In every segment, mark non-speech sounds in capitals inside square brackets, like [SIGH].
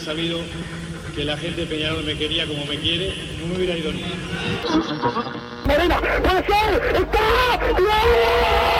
sabido que la gente de Peñarol me quería como me quiere, no me hubiera ido ni. Morena, puede ser, está,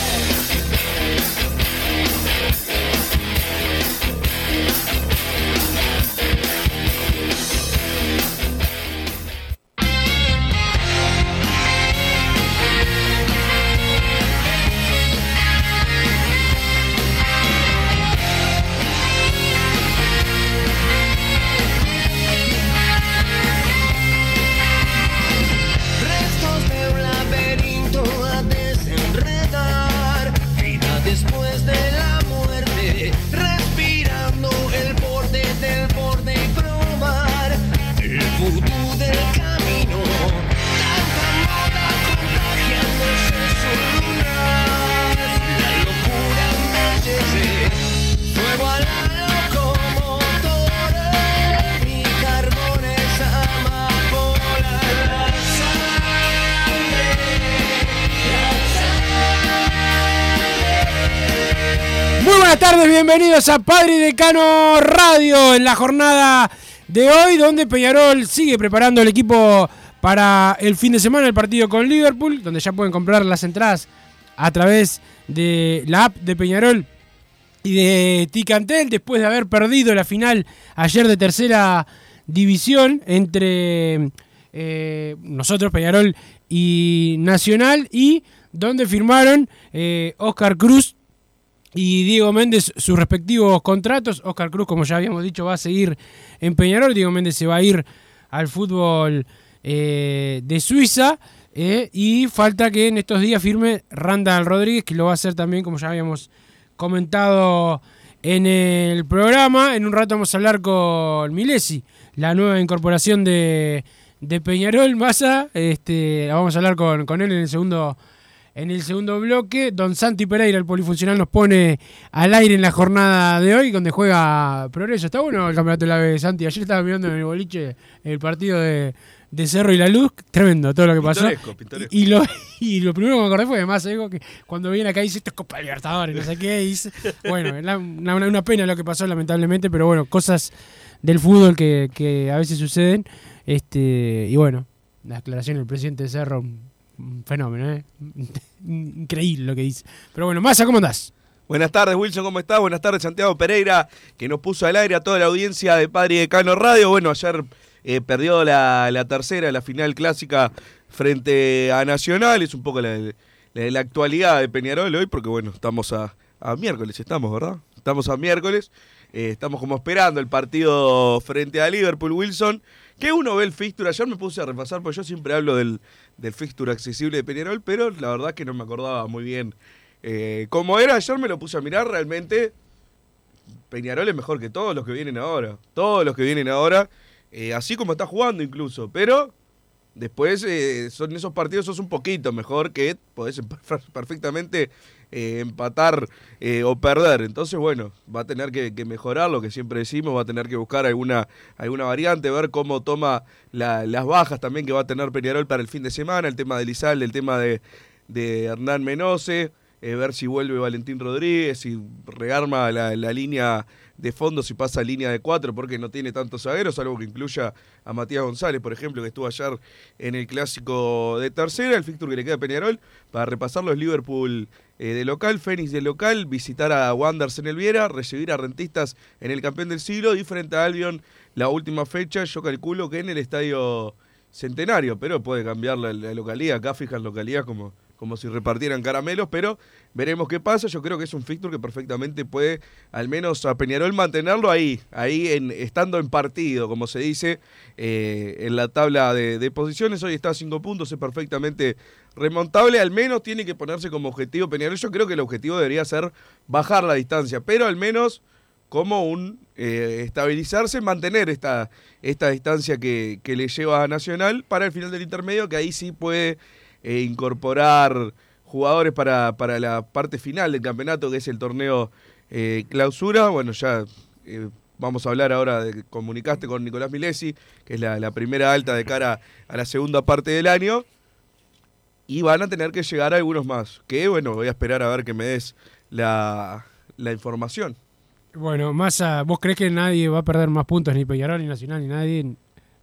Buenas tardes, bienvenidos a Padre y Decano Radio en la jornada de hoy, donde Peñarol sigue preparando el equipo para el fin de semana, el partido con Liverpool, donde ya pueden comprar las entradas a través de la app de Peñarol y de Ticantel, después de haber perdido la final ayer de tercera división entre eh, nosotros, Peñarol y Nacional, y donde firmaron eh, Oscar Cruz y Diego Méndez sus respectivos contratos. Oscar Cruz, como ya habíamos dicho, va a seguir en Peñarol. Diego Méndez se va a ir al fútbol eh, de Suiza. eh, y falta que en estos días firme Randall Rodríguez, que lo va a hacer también, como ya habíamos comentado en el programa. En un rato vamos a hablar con Milesi, la nueva incorporación de, de Peñarol. Massa, este, vamos a hablar con, con él en el segundo en el segundo bloque, Don Santi Pereira, el polifuncional, nos pone al aire en la jornada de hoy, donde juega Progreso. Está bueno el campeonato de la B, Santi. Ayer estaba mirando en el boliche el partido de, de Cerro y la Luz. Tremendo todo lo que pasó. Pintoresco, pintoresco. Y, y lo, y lo primero que me acordé fue de más Ego, que cuando viene acá dice esto es Copa Libertadores, no sé qué. dice- bueno, la- una, pena lo que pasó, lamentablemente, pero bueno, cosas del fútbol que, que a veces suceden. Este, y bueno, la declaración del presidente de Cerro, un fenómeno, ¿eh? [LAUGHS] Increíble lo que dice. Pero bueno, Massa, ¿cómo andás? Buenas tardes, Wilson, ¿cómo estás? Buenas tardes, Santiago Pereira, que nos puso al aire a toda la audiencia de Padre y Decano Radio. Bueno, ayer eh, perdió la, la tercera, la final clásica frente a Nacional. Es un poco la, la- la actualidad de Peñarol hoy, porque bueno, estamos a, a miércoles, estamos, ¿verdad? Estamos a miércoles. Eh, estamos como esperando el partido frente a Liverpool, Wilson. Que uno ve el fixture. Ayer me puse a repasar, porque yo siempre hablo del, del fixture accesible de Peñarol, pero la verdad que no me acordaba muy bien eh, como era, ayer me lo puse a mirar, realmente Peñarol es mejor que todos los que vienen ahora. Todos los que vienen ahora, eh, así como está jugando incluso. Pero después eh, son esos partidos sos un poquito mejor que podés [LAUGHS] per- perfectamente eh, empatar eh, o perder. Entonces, bueno, va a tener que, mejorar lo que siempre decimos, va a tener que buscar alguna, alguna variante, ver cómo toma la- las bajas también que va a tener Peñarol para el fin de semana, el tema de Lizalde, el tema de, Hernán Menose, eh, ver si vuelve Valentín Rodríguez, si rearma la, línea de fondo, si pasa a línea de cuatro, porque no tiene tantos zagueros, algo que incluya a Matías González, por ejemplo, que estuvo ayer en el clásico de tercera, el fixture que le queda a Peñarol, para repasar los Liverpool eh, de local, Fénix de local, visitar a Wanderers en el Viera, recibir a Rentistas en el campeón del siglo y frente a Albion la última fecha, yo calculo que en el estadio Centenario, pero puede cambiar la, localidad, acá fijan localidad como, como si repartieran caramelos, pero veremos qué pasa. Yo creo que es un fixture que perfectamente puede, al menos a Peñarol, mantenerlo ahí, ahí en, estando en partido, como se dice, eh, en la tabla de posiciones. Hoy está a cinco puntos, es perfectamente remontable. Al menos tiene que ponerse como objetivo Peñarol. Yo creo que el objetivo debería ser bajar la distancia, pero al menos como un eh, estabilizarse, mantener esta, esta distancia que, que le lleva a Nacional para el final del intermedio, que ahí sí puede eh, incorporar jugadores para, para la parte final del campeonato, que es el torneo eh, clausura. Bueno, ya vamos a hablar ahora de comunicaste con Nicolás Milesi, que es la primera alta de cara a la segunda parte del año. Y van a tener que llegar algunos más. Que bueno, voy a esperar a ver que me des la, la información. Bueno, Massa, ¿vos crees que nadie va a perder más puntos, ni Peñarol, ni Nacional, ni nadie?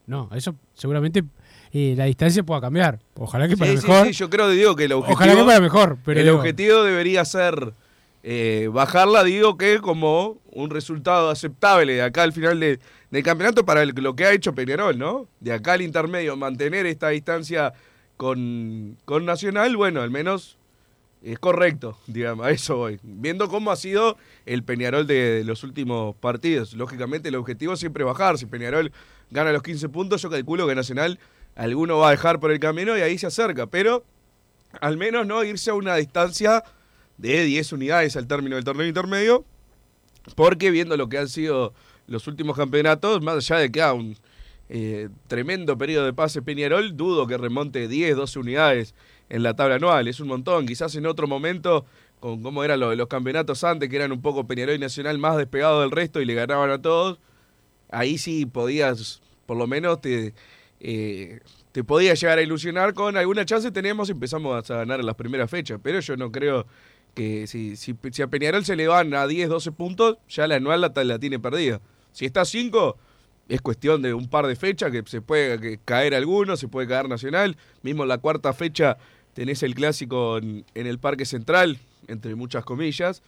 No, eso seguramente eh, la distancia pueda cambiar. Ojalá que para Sí, sí, mejor. sí, yo creo, digo, que el objetivo, Ojalá que para mejor, pero el digo, objetivo debería ser eh, bajarla, digo que como un resultado aceptable de acá al final de- del campeonato para el- lo que ha hecho Peñarol, ¿no? De acá al intermedio, mantener esta distancia con, con Nacional, bueno, al menos es correcto, digamos, a eso voy. Viendo cómo ha sido el Peñarol de, los últimos partidos. Lógicamente el objetivo es siempre bajar. Si Peñarol gana los 15 puntos, yo calculo que Nacional alguno va a dejar por el camino y ahí se acerca. Pero al menos no irse a una distancia de 10 unidades al término del torneo intermedio. Porque viendo lo que han sido los últimos campeonatos, más allá de que un eh, tremendo periodo de pase Peñarol, dudo que remonte 10, 12 unidades en la tabla anual. Es un montón. Quizás en otro momento, con cómo eran lo- los campeonatos antes, que eran un poco Peñarol y Nacional más despegados del resto y le ganaban a todos, ahí sí podías, por lo menos te, eh, te podías llegar a ilusionar con alguna chance. Teníamos, empezamos a ganar en las primeras fechas, pero yo no creo que si, si, si a Peñarol se le van a 10, 12 puntos, ya la anual la, la tiene perdida. Si está a 5, es cuestión de un par de fechas que se puede caer alguno, se puede caer Nacional. Mismo en la cuarta fecha tenés el clásico en, el Parque Central, entre muchas comillas.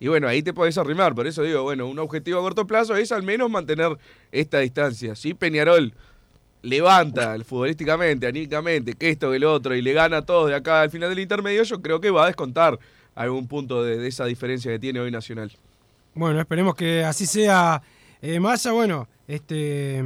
Y bueno, ahí te podés arrimar. Por eso digo, bueno, un objetivo a corto plazo es al menos mantener esta distancia. Si Peñarol levanta futbolísticamente, anímicamente, que esto, que lo otro, y le gana a todos de acá al final del intermedio, yo creo que va a descontar algún punto de, de esa diferencia que tiene hoy Nacional. Bueno, esperemos que así sea. Eh, Massa, bueno, este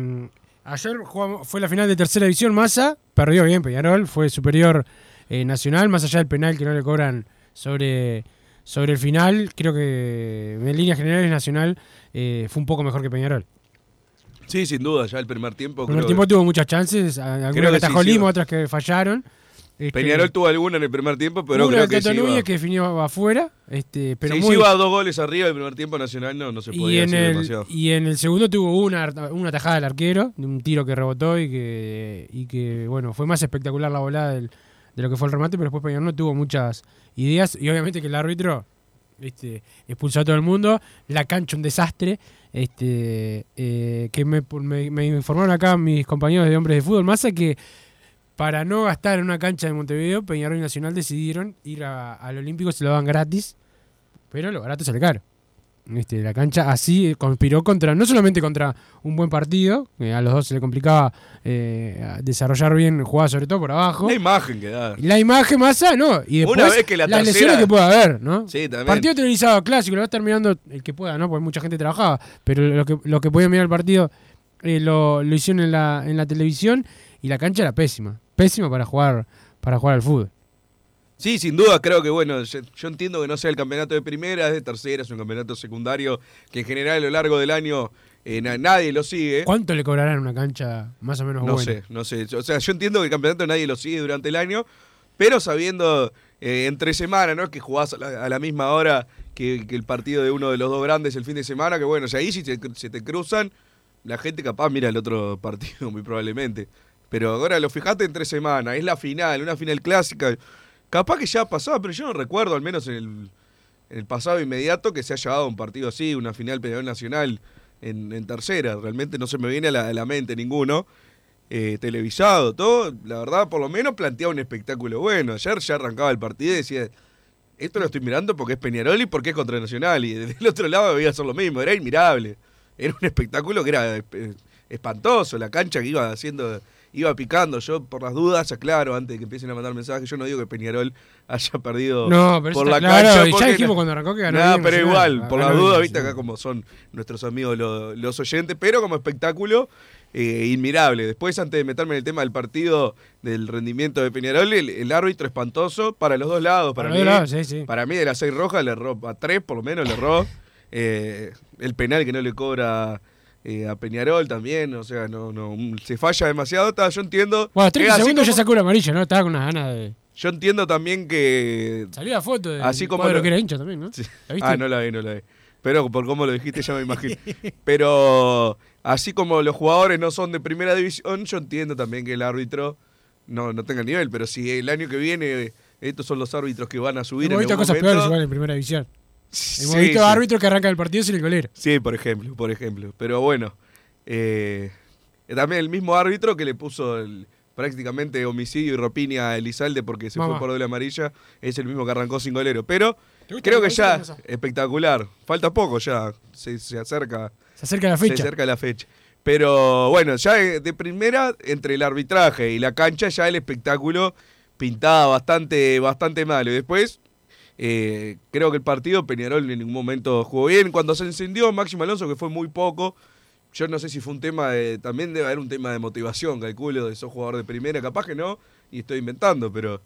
ayer jugamos- fue la final de tercera división. Massa perdió bien, Peñarol, fue superior eh, Nacional, más allá del penal que no le cobran sobre, sobre el final. Creo que en líneas generales Nacional eh, fue un poco mejor que Peñarol. Sí, sin duda, ya el primer tiempo. El primer creo tiempo que- tuvo muchas chances, algunas que que sí, sí. Otras que fallaron. Este, Peñarol tuvo alguna en el primer tiempo, pero creo que Tato sí Núñez que definió afuera, este, pero si muy, iba a dos goles arriba del primer tiempo Nacional, no, no se y podía en, hacer el, demasiado. y en el segundo tuvo una, una tajada del arquero, un tiro que rebotó y que, y que bueno, fue más espectacular la volada del- de lo que fue el remate, pero después Peñarol no tuvo muchas ideas y obviamente que el árbitro este, expulsó a todo el mundo, la cancha un desastre, este, eh, que me, me- me informaron acá mis compañeros de hombres de fútbol, más que para no gastar en una cancha de Montevideo, Peñarol y Nacional decidieron ir a- al Olímpico, se lo daban gratis, pero lo barato sale caro. Este, la cancha así eh, conspiró contra, no solamente contra un buen partido, que a los dos se le complicaba eh, desarrollar bien jugadas, sobre todo por abajo. La imagen que da. La imagen masa, no. Y después Una vez que la las tercera- lesiones que pueda haber, ¿no? Sí, también. Partido televisado clásico, lo va terminando el que pueda, ¿no? Porque mucha gente trabajaba. Pero lo que, lo que podían mirar el partido eh, lo, lo hicieron en la, en la televisión y la cancha era pésima. Pésima para jugar, para jugar al fútbol. Sí, sin duda, creo que bueno, yo, yo entiendo que no sea el campeonato de primera, es de tercera, es un campeonato secundario que en general a lo largo del año eh, na- nadie lo sigue. ¿Cuánto le cobrarán una cancha más o menos No buena? sé, no sé. O sea, yo entiendo que el campeonato nadie lo sigue durante el año, pero sabiendo eh, entre semana, ¿no? Que jugás a la, a la misma hora que, que el partido de uno de los dos grandes el fin de semana, que bueno, si ahí si se te cruzan, la gente capaz mira el otro partido, [LAUGHS] muy probablemente. Pero ahora lo fijaste entre semana, es la final, una final clásica. Capaz que ya pasaba, pero yo no recuerdo, al menos en el, en el pasado inmediato, que se haya dado un partido así, una final Peñarol Nacional en, en tercera. Realmente no se me viene a la, mente ninguno. Eh, televisado, todo, la verdad, por lo menos planteaba un espectáculo bueno. Ayer ya arrancaba el partido y decía, esto lo estoy mirando porque es Peñarol y porque es contra Nacional. Y desde el otro lado debía ser lo mismo, era admirable. Era un espectáculo que era eh, espantoso, la cancha que iba haciendo iba picando. Yo, por las dudas, aclaro, antes de que empiecen a mandar mensajes, yo no digo que Peñarol [LAUGHS] haya perdido No, pero por la claro, cancha. y ya dijimos cuando arrancó que ganó Nah, bien pero igual, por las bien dudas, viste, acá como son nuestros amigos lo- los oyentes, pero como espectáculo, eh, inmirable. Después, antes de meterme en el tema del partido, del rendimiento de Peñarol, el, el árbitro espantoso para los dos lados. Para, Para mí, sí, sí. para mí, de las seis rojas, le erró a tres, por lo menos, le erró. Eh, el penal que no le cobra eh, a Peñarol también, o sea, no, no, se falla demasiado. Yo entiendo. Bueno, es 30 así segundos ya sacó la amarilla, ¿no? Estaba con unas ganas de. Yo entiendo también que Salió la foto de. Así como lo- que era hincha también, ¿no? Sí. ¿La viste? Ah, no la vi, no la vi. Pero por cómo lo dijiste ya me imagino. [LAUGHS] Pero así como los jugadores no son de primera división, yo entiendo también que el árbitro no, no tenga nivel. Pero si el año que viene estos son los árbitros que van a subir Hemos en visto algún cosas momento, peores igual en primera división. Hemos Sí, visto sí. árbitros que arrancan el partido sin el golero. Sí, por ejemplo, por ejemplo. Pero bueno, eh, también el mismo árbitro que le puso el- prácticamente homicidio y ropiña a Elizalde porque se Mamá. fue por doble amarilla, es el mismo que arrancó sin golero. Pero ¿Te gusta creo que ya, espectacular. Falta poco ya, se, se acerca. Se acerca la Se fecha. acerca la fecha. Pero bueno, ya de, primera, entre el arbitraje y la cancha, ya el espectáculo pintaba bastante, bastante mal. Y después, eh, creo que el partido Peñarol en ningún momento jugó bien. Cuando se encendió Máximo Alonso, que fue muy poco, yo no sé si fue un tema de. También debe haber un tema de motivación, calculo, de esos jugador de primera. Capaz que no, y estoy inventando, pero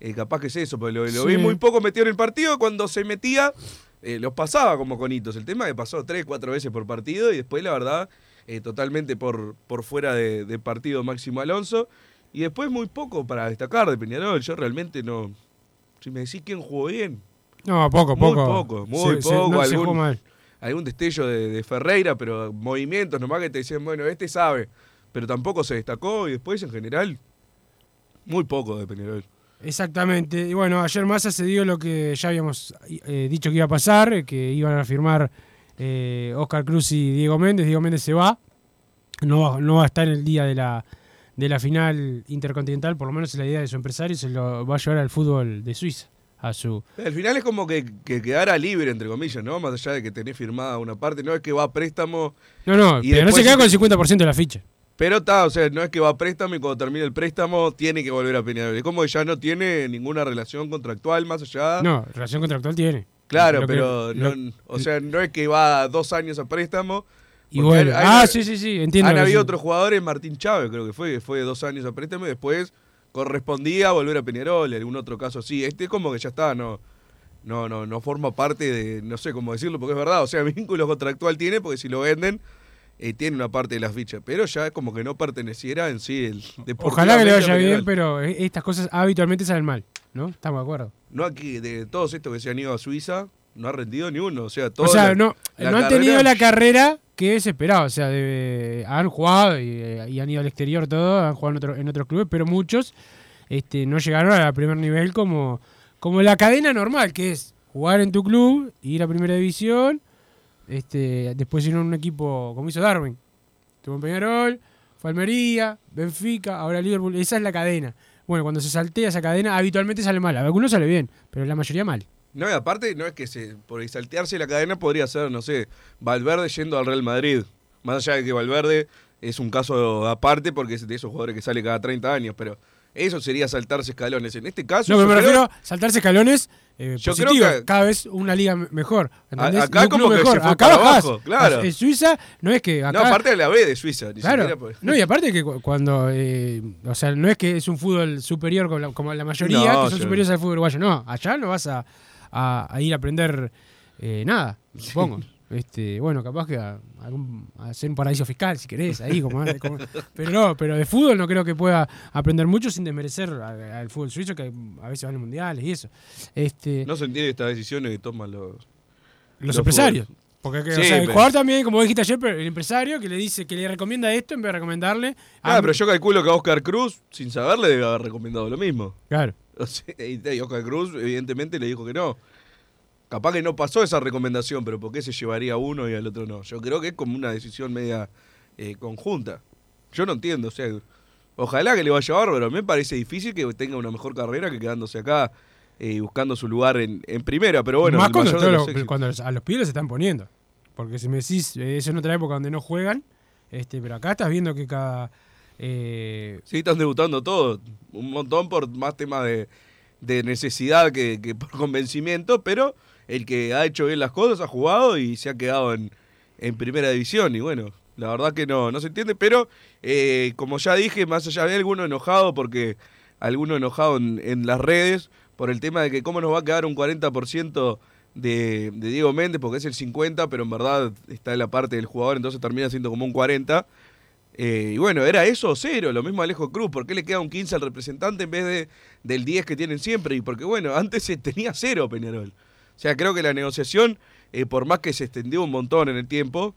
eh, capaz que es eso. Porque lo, lo Sí. vi muy poco metido en el partido. Cuando se metía, eh, los pasaba como conitos. El tema es que pasó tres, cuatro veces por partido y después, la verdad, eh, totalmente por, por fuera de, de partido Máximo Alonso. Y después muy poco para destacar de Peñarol. Yo realmente no. Si me decís quién jugó bien, No, poco, Muy poco. poco, muy Se- se- poco, no, algún- jugó mal. algún destello de, de Ferreira, pero movimientos nomás que te decían, bueno, este sabe. Pero tampoco se destacó y después en general, muy poco de Peñarol. Exactamente. Y bueno, ayer Massa se dio lo que ya habíamos eh, dicho que iba a pasar, eh, que iban a firmar eh, Oscar Cruz y Diego Méndez. Diego Méndez se va. No va, no va a estar en el día de la, de la final intercontinental, por lo menos es la idea de su empresario, se lo va a llevar al fútbol de Suiza. A su, Al final es como que, que quedara libre, entre comillas, ¿no? Más allá de que tenés firmada una parte, no es que va a préstamo, no, no, Y pero no se queda con el 50% de la ficha. pero está, o sea, no es que va a préstamo y cuando termine el préstamo tiene que volver a Peñarol. Es como que ya no tiene ninguna relación contractual más allá. No, relación contractual tiene. Claro, Lo que- pero lo- no, o sea, no es que va dos años a préstamo. Y porque vuelve. hay- ah, hay- sí, sí, sí, entiendo. Han habido sí. otros jugadores, Martín Chávez creo que fue, que fue dos años a préstamo y después correspondía volver a Peñarol, en algún otro caso así. Este es como que ya está, no, no, no, no forma parte de, no sé cómo decirlo, porque es verdad, o sea, [LAUGHS] vínculo contractual tiene, porque si lo venden, eh, tiene una parte de las fichas, pero ya es como que no perteneciera en sí el Ojalá que le vaya bien, pero eh, estas cosas habitualmente salen mal, ¿no? Estamos de acuerdo. No aquí, de todos estos que se han ido a Suiza, no ha rendido ni uno, o sea, todos O sea, la- no, la no han tenido la carrera que se esperaba. O sea, de- han jugado y, han ido al exterior todo, han jugado en, otro- en otros clubes, pero muchos este, no llegaron al primer nivel como, como la cadena normal, que es jugar en tu club, ir a primera división, este, después ir a un equipo como hizo Darwin. Tuvo en Peñarol, fue Almería, Benfica, ahora Liverpool. Esa es la cadena. Bueno, cuando se saltea esa cadena, habitualmente sale mal. A algunos sale bien, pero la mayoría mal. No, y aparte, no es que se, por saltearse la cadena podría ser, no sé, Valverde yendo al Real Madrid. Más allá de que Valverde es un caso aparte porque es de esos jugadores que sale cada 30 años, pero eso sería saltarse escalones. En este caso, No, pero me creo- refiero a saltarse escalones eh, Yo creo positivo. que- Cada vez una liga me- mejor. ¿entendés? Acá un como se mejor. fue acá bajás. abajo, claro. En Suiza no es que acá... No, aparte de la B de Suiza, ni Claro. No, y aparte que cu- cuando... eh, o sea, no es que es un fútbol superior como la, como la mayoría, No, que son superiores al fútbol uruguayo. No, allá no vas a, a- a ir a aprender eh, nada, supongo. Este, bueno, capaz que a, algún- a hacer un paraíso fiscal, si querés, ahí. Como, como- pero no, pero de fútbol no creo que pueda aprender mucho sin desmerecer al fútbol suizo, que a veces van a mundiales y eso. Este, No se entiende estas decisiones que toman los... los, los empresarios. Porque que, o sea, el jugador también, como dijiste ayer, el empresario que le dice que le recomienda esto en vez de recomendarle. Ah, a- pero yo calculo que a Oscar Cruz, sin saberle, debe haber recomendado lo mismo. Claro. [LAUGHS] Y Oscar Cruz, evidentemente, le dijo que no. Capaz que no pasó esa recomendación, pero ¿por qué se llevaría a uno y al otro no? Yo creo que es como una decisión media eh, conjunta. Yo no entiendo, o sea, ojalá que le vaya bárbaro. Me parece difícil que tenga una mejor carrera que quedándose acá eh, y buscando su lugar en, en primera, pero bueno, Más cuando, los a los pibes se están poniendo. Porque si me decís, eh, es en otra época donde no juegan, este, pero acá estás viendo que cada, Eh, Sí, están debutando todos. Un montón por más temas de, de necesidad que, por convencimiento, pero el que ha hecho bien las cosas ha jugado y se ha quedado en, en primera división. Y bueno, la verdad que no, no se entiende, pero eh, como ya dije, más allá de alguno enojado, porque alguno enojado en, en las redes por el tema de que cómo nos va a quedar un 40% de, de Diego Méndez, porque es el 50%, pero en verdad está en la parte del jugador, entonces termina siendo como un 40%. Eh, y bueno, era eso o cero, lo mismo Alejo Cruz. ¿Por qué le queda un 15 al representante en vez de, del 10 que tienen siempre? Y porque, bueno, [LAUGHS] antes se tenía cero Peñarol. O sea, creo que la negociación, eh, por más que se extendió un montón en el tiempo,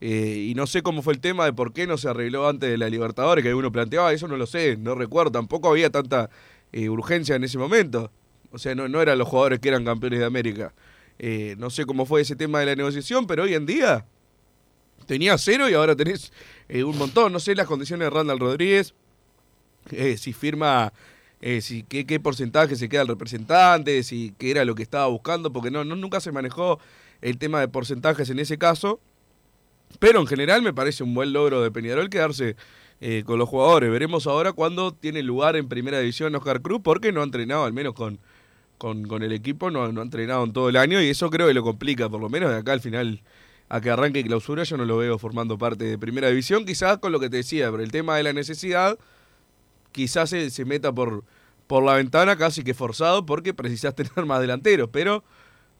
eh, y no sé cómo fue el tema de por qué no se arregló antes de la Libertadores, que uno planteaba, eso no lo sé, no recuerdo, tampoco había tanta eh, urgencia en ese momento. O sea, no, no eran los jugadores que eran campeones de América. No sé cómo fue ese tema de la negociación, pero hoy en día tenía cero y ahora tenés eh, un montón. No sé las condiciones de Randall Rodríguez, eh, si firma, eh, si qué, porcentaje se queda el representante, si qué era lo que estaba buscando, porque no, nunca se manejó el tema de porcentajes en ese caso. Pero en general me parece un buen logro de Peñarol quedarse con los jugadores. Veremos ahora cuándo tiene lugar en primera división Oscar Cruz, porque no ha entrenado, al menos con, con, con el equipo, no, no ha entrenado en todo el año y eso creo que lo complica, por lo menos de acá al final, a que arranque clausura, yo no lo veo formando parte de primera división, quizás con lo que te decía, pero el tema de la necesidad, quizás se, se meta por, por la ventana casi que forzado, porque precisás [LAUGHS] tener más delanteros, pero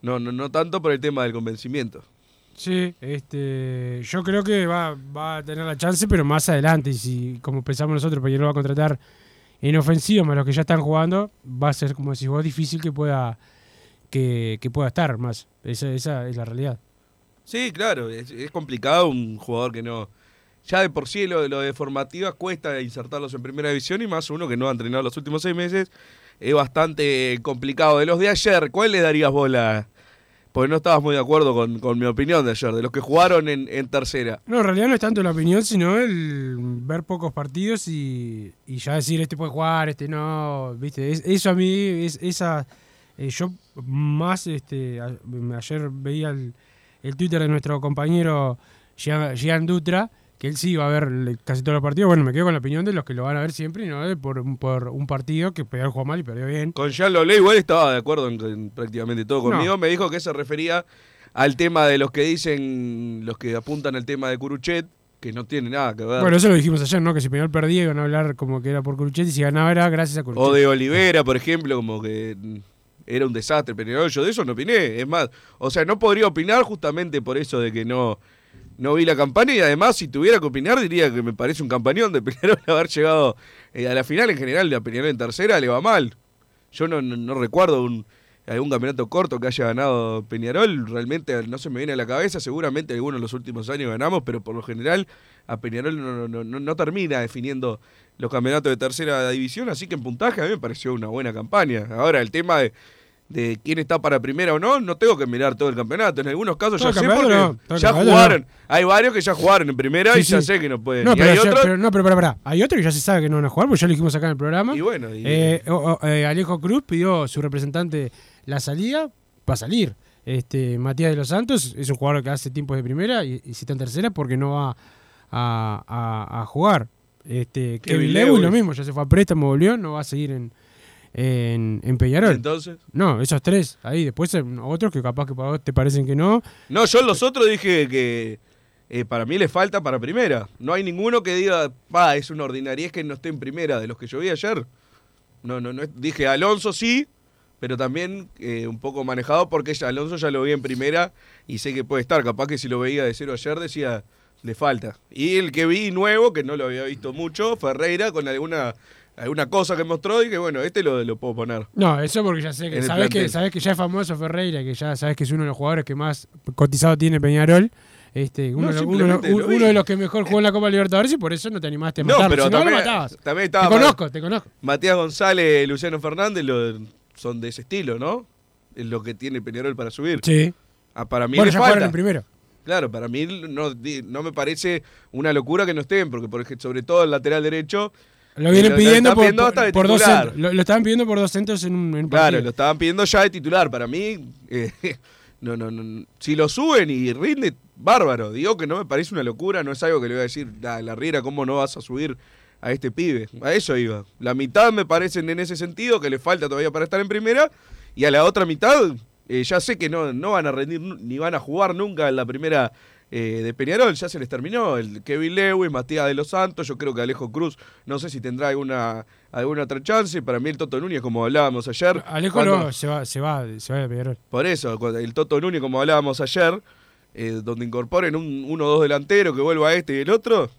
no, no, no tanto por el tema del convencimiento. Sí, este, yo creo que va, va a tener la chance, pero más adelante. Y si, como pensamos nosotros, Peñarol va a contratar en ofensiva más los que ya están jugando, va a ser, como decís vos, difícil que pueda, que, que pueda estar más. Esa, esa es la realidad. Sí, claro, es, complicado un jugador que no... Ya de por sí lo, lo de formativas cuesta insertarlos en primera división y más uno que no ha entrenado los últimos seis meses. Es bastante complicado. De los de ayer, ¿cuál le darías vos la...? Porque no estabas muy de acuerdo con, con mi opinión de ayer, de los que jugaron en, en tercera. No, en realidad no es tanto la opinión, sino el ver pocos partidos y, y ya decir, este puede jugar, este no, viste, Es- eso a mí, es, esa, eh, yo más, este, ayer veía el, el Twitter de nuestro compañero Gian Gian Dutra, que él sí va a ver casi todos los partidos, bueno, me quedo con la opinión de los que lo van a ver siempre y no de por, un- por un partido que Peñarol jugó mal y perdió bien. Con Jean Lolé igual estaba de acuerdo en, en prácticamente todo No. conmigo. Me dijo que se refería al tema de los que dicen, los que apuntan al tema de Curuchet, que no tiene nada que ver. Bueno, eso lo dijimos ayer, ¿no? Que si Peñarol perdía iban a hablar como que era por Curuchet y si ganaba era gracias a Curuchet. O de Olivera, por ejemplo, como que era un desastre Peñarol. Yo de eso no opiné. Es más, o sea, no podría opinar justamente por eso de que no, no vi la campaña y además si tuviera que opinar diría que me parece un campañón de [LAUGHS] Peñarol haber llegado eh, a la final en general de a Peñarol en tercera le va mal. Yo no, recuerdo un, algún campeonato corto que haya ganado Peñarol, realmente no se me viene a la cabeza, seguramente algunos de los últimos años ganamos, pero por lo general a Peñarol no termina definiendo los campeonatos de tercera división, así que en puntaje a mí me pareció una buena campaña. Ahora, el tema de, de quién está para primera o no, no tengo que mirar todo el campeonato. En algunos casos ya sé porque no, ya jugaron. no. Hay varios que ya jugaron en primera Sí, y ya sé que no pueden. No, pero, hay ya- otros. pero- no, pero, pará, pará. Hay otros que ya se sabe que no van a jugar, porque ya lo dijimos acá en el programa. Y bueno, y- Eh, o- o- eh, Alejo Cruz pidió su representante la salida, va a salir. Este, Matías de los Santos es un jugador que hace tiempos de primera y, y si está en tercera porque no va a, a- a jugar. Este, Kevin Kevin Lewis Lewis. lo mismo, ya se fue a préstamo, volvió, no va a seguir en, en, en Peñarol. Entonces. No, esos tres, ahí. Después eh, otros que capaz que para vos te parecen que no. No, yo los otros dije que eh, para mí le falta para primera. No hay ninguno que diga, va, es una ordinariez que no esté en primera de los que yo vi ayer. No, no, no. Dije Alonso sí, pero también eh, un poco manejado porque ya Alonso ya lo vi en primera y sé que puede estar. Capaz que si lo veía de cero ayer decía, le falta. Y el que vi nuevo, que no lo había visto mucho, Ferreira, con alguna alguna cosa que mostró, y que bueno, este lo, lo puedo poner. No, eso porque ya sé que el sabes que sabes que ya es famoso Ferreira, que ya sabes que es uno de los jugadores que más cotizado tiene Peñarol. Este, uno, No, de los- uno, uno- lo uno de los que mejor jugó en la Copa Libertadores y por eso no te animaste a No, matarlo. pero si no, lo también- matabas. también estaba te conozco, te conozco. Matías González, Luciano Fernández lo- son de ese estilo, ¿no? Es lo que tiene Peñarol para subir. Sí. Ah, para mí Bueno, le ya falta. jugaron en primero. Claro, para mí no, me parece una locura que no estén, porque sobre todo el lateral derecho. Lo eh, vienen pidiendo por, pidiendo por- hasta de por dos centros. Lo, lo estaban pidiendo por dos centros en un, en un Claro, partido. lo estaban pidiendo ya de titular. Para mí, eh, [LAUGHS] no, no, no, si lo suben y rinde, bárbaro. Digo que no me parece una locura, no es algo que le voy a decir, "Ah, la Riera, ¿cómo no vas a subir a este pibe. A eso iba. La mitad me parecen en ese sentido, que le falta todavía para estar en primera, y a la otra mitad eh, ya sé que no, no van a rendir ni van a jugar nunca en la primera eh, de Peñarol, ya se les terminó. El Kevin Lewis, Matías de los Santos, yo creo que Alejo Cruz, no sé si tendrá alguna, alguna otra chance. Para mí el Toto Núñez, como hablábamos ayer. Alejo cuando- no, se va, se va, se va de Peñarol. por eso, el Toto Núñez, como hablábamos ayer, eh, donde incorporen un, uno o dos delanteros que vuelva este y el otro,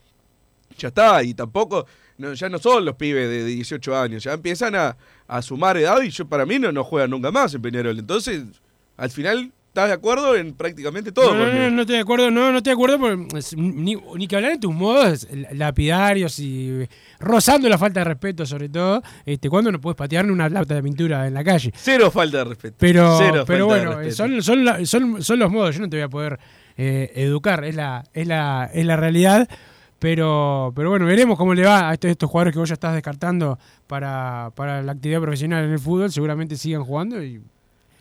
ya está. Y tampoco, no, ya no son los pibes de 18 años, ya empiezan a, a sumar edad y yo para mí no, no juegan nunca más en Peñarol. Entonces, al final, ¿estás de acuerdo en prácticamente todo? No, no, no, no estoy de acuerdo, no, no estoy de acuerdo porque es- ni, ni que hablar en tus modos lapidarios y rozando la falta de respeto sobre todo, este, cuando no puedes patearle una lata de pintura en la calle. Cero falta de respeto. Pero, Cero pero bueno, son, son, la- son, son los modos, yo no te voy a poder eh, educar, es la, es la, es la realidad. Pero, pero bueno, veremos cómo le va a estos, estos jugadores que vos ya estás descartando para, para la actividad profesional en el fútbol. Seguramente sigan jugando y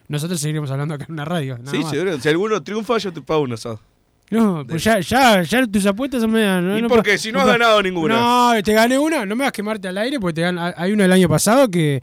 nosotros seguiremos hablando acá en una radio. nada Sí, más. seguro. Si alguno triunfa, yo te pago un asado. No, pues ya, ya, ya tus apuestas son medias. No, ¿Y no por qué? Si no has ganado ninguna. No, te gané una, no me vas a quemarte al aire porque te gan- hay una del año pasado que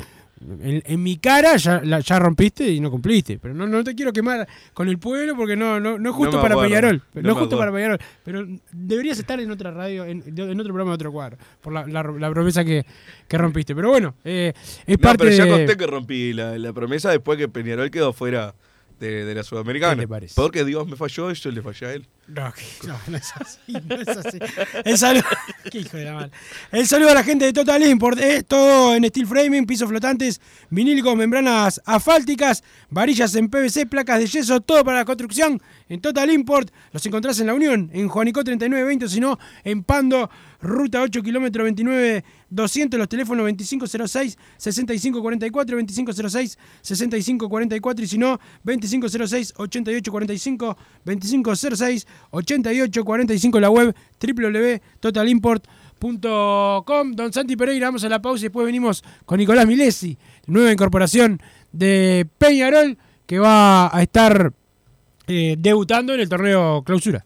en, en mi cara ya, la- ya rompiste y no cumpliste. Pero no, no te quiero quemar con el pueblo porque no, no, no es justo para Peñarol. no No, es justo para. Peñarol. Pero deberías estar en otra radio, en, en otro programa de otro cuadro, por la, la, la promesa que, que rompiste. Pero bueno, eh, es No, parte pero ya de... conté que rompí la, la promesa después que Peñarol quedó fuera de, de la Sudamericana. ¿Qué parece? Porque Dios me falló y yo le fallé a él. No, no, no es así, no es así. El saludo, [LAUGHS] qué hijo de la mal. El saludo a la gente de Total Import, eh, todo en steel framing, pisos flotantes, vinílicos, membranas asfálticas, varillas en PVC, placas de yeso, todo para la construcción. En Total Import los encontrás en La Unión, en Juanico 3920, o si no, en Pando, ruta 8, kilómetro 29 200, los teléfonos 2506 6544, 2506 6544 y si no, 2506 8845, 2506 8845, la web www.totalimport.com. Don Santi Pereira, vamos a la pausa y después venimos con Nicolás Milesi, nueva incorporación de Peñarol, que va a estar eh, debutando en el torneo clausura.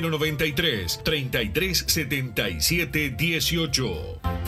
093 3377 18.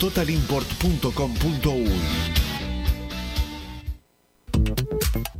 www.totalimport.com.uy.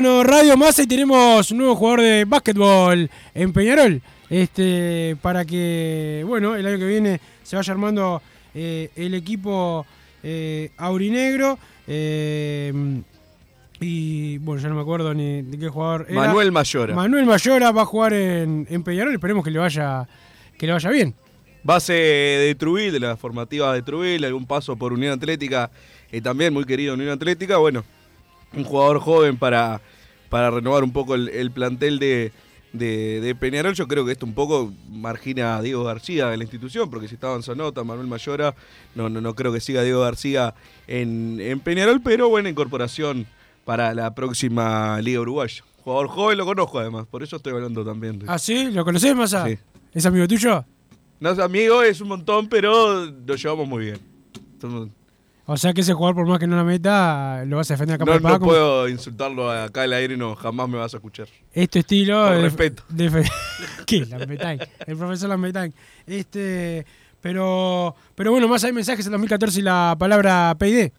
Radio Más y tenemos un nuevo jugador de básquetbol en Peñarol. Este, para que, bueno, el año que viene se vaya armando eh, el equipo eh, aurinegro. eh, y bueno, ya no me acuerdo ni de qué jugador era. Manuel Mayora. Manuel Mayora va a jugar en, en Peñarol. Esperemos que le vaya, que le vaya bien. Base de Trujillo, de la formativa de Trujillo, algún paso por Unión Atlética, eh, también muy querido Unión Atlética. Bueno, un jugador joven para, para renovar un poco el, el plantel de, de, de Peñarol. Yo creo que esto un poco margina a Diego García de la institución, porque si estaba en Zanota, Manuel Mayora, no, no, no creo que siga Diego García en, en Peñarol, pero buena incorporación para la próxima Liga Uruguaya. Jugador joven, lo conozco además, por eso estoy hablando también. ¿Ah, sí? ¿Lo conocés, Massa? Sí. ¿Es amigo tuyo? No es amigo, es un montón, pero nos llevamos muy bien. Somos- O sea que ese jugador, por más que no la meta, lo vas a defender a capa No, de no como- puedo insultarlo acá al aire, no, jamás me vas a escuchar. Este estilo. Con de- respeto. de- [LAUGHS] ¿Qué? Lambetain. El profesor Lambetain. Este. Pero. Pero bueno, más hay mensajes en 2014 y la palabra PID.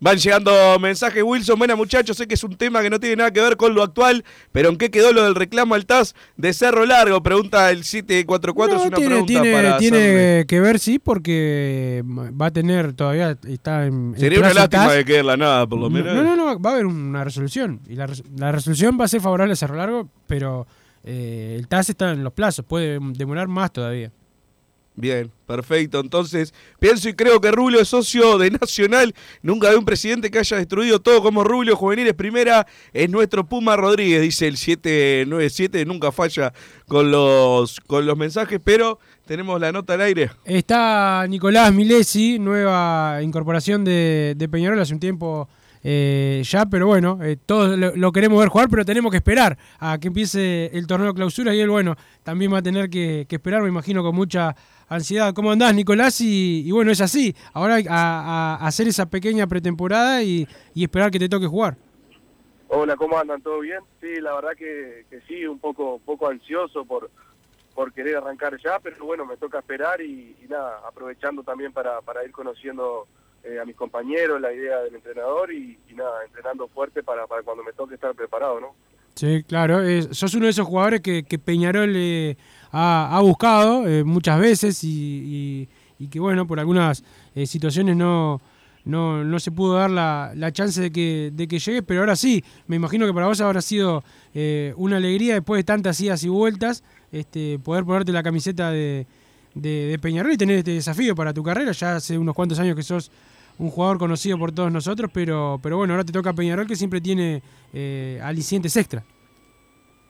Van llegando mensajes, Wilson. Buena, muchachos. Sé que es un tema que no tiene nada que ver con lo actual, pero ¿en qué quedó lo del reclamo al TAS de Cerro Largo? Pregunta el 744. es una tiene, pregunta tiene- para tiene hacerle. que ver, sí, porque va a tener todavía. Está en, en Sería una lástima TAS. que quede en la nada, por lo No, menos. No, no, no, va a haber una resolución. Y la, la resolución va a ser favorable a Cerro Largo, pero eh, el TAS está en los plazos, puede demorar más todavía. Bien, perfecto. Entonces, pienso y creo que Rubio es socio de Nacional. Nunca había un presidente que haya destruido todo como Rubio. Juveniles primera es nuestro Puma Rodríguez, dice el 797. Nunca falla con los, con los mensajes, pero tenemos la nota al aire. Está Nicolás Milesi, nueva incorporación de, de Peñarol hace un tiempo eh, ya, pero bueno, eh, todos lo, queremos ver jugar, pero tenemos que esperar a que empiece el torneo de clausura y él, bueno, también va a tener que, esperar, me imagino, con mucha ansiedad. ¿Cómo andás, Nicolás? Y, y bueno, es así. Ahora a, hacer esa pequeña pretemporada y, y esperar que te toque jugar. Hola, ¿cómo andan? ¿Todo bien? Sí, la verdad que, que sí, un poco, un poco ansioso por, por querer arrancar ya, pero bueno, me toca esperar y, y nada, aprovechando también para, para ir conociendo eh, a mis compañeros, la idea del entrenador y, nada, entrenando fuerte para, cuando me toque estar preparado, ¿no? Sí, claro. sos uno de esos jugadores que, Peñarol eh, ha, ha buscado eh, muchas veces y, que, bueno, por algunas eh, situaciones no, no, no se pudo dar la, la chance de que, de que llegue, pero ahora sí. Me imagino que para vos habrá sido una alegría después de tantas idas y vueltas este, poder ponerte la camiseta de, de, Peñarol y tener este desafío para tu carrera. Ya hace unos cuantos años que sos un jugador conocido por todos nosotros, pero, pero bueno, ahora te toca Peñarol que siempre tiene eh, alicientes extra.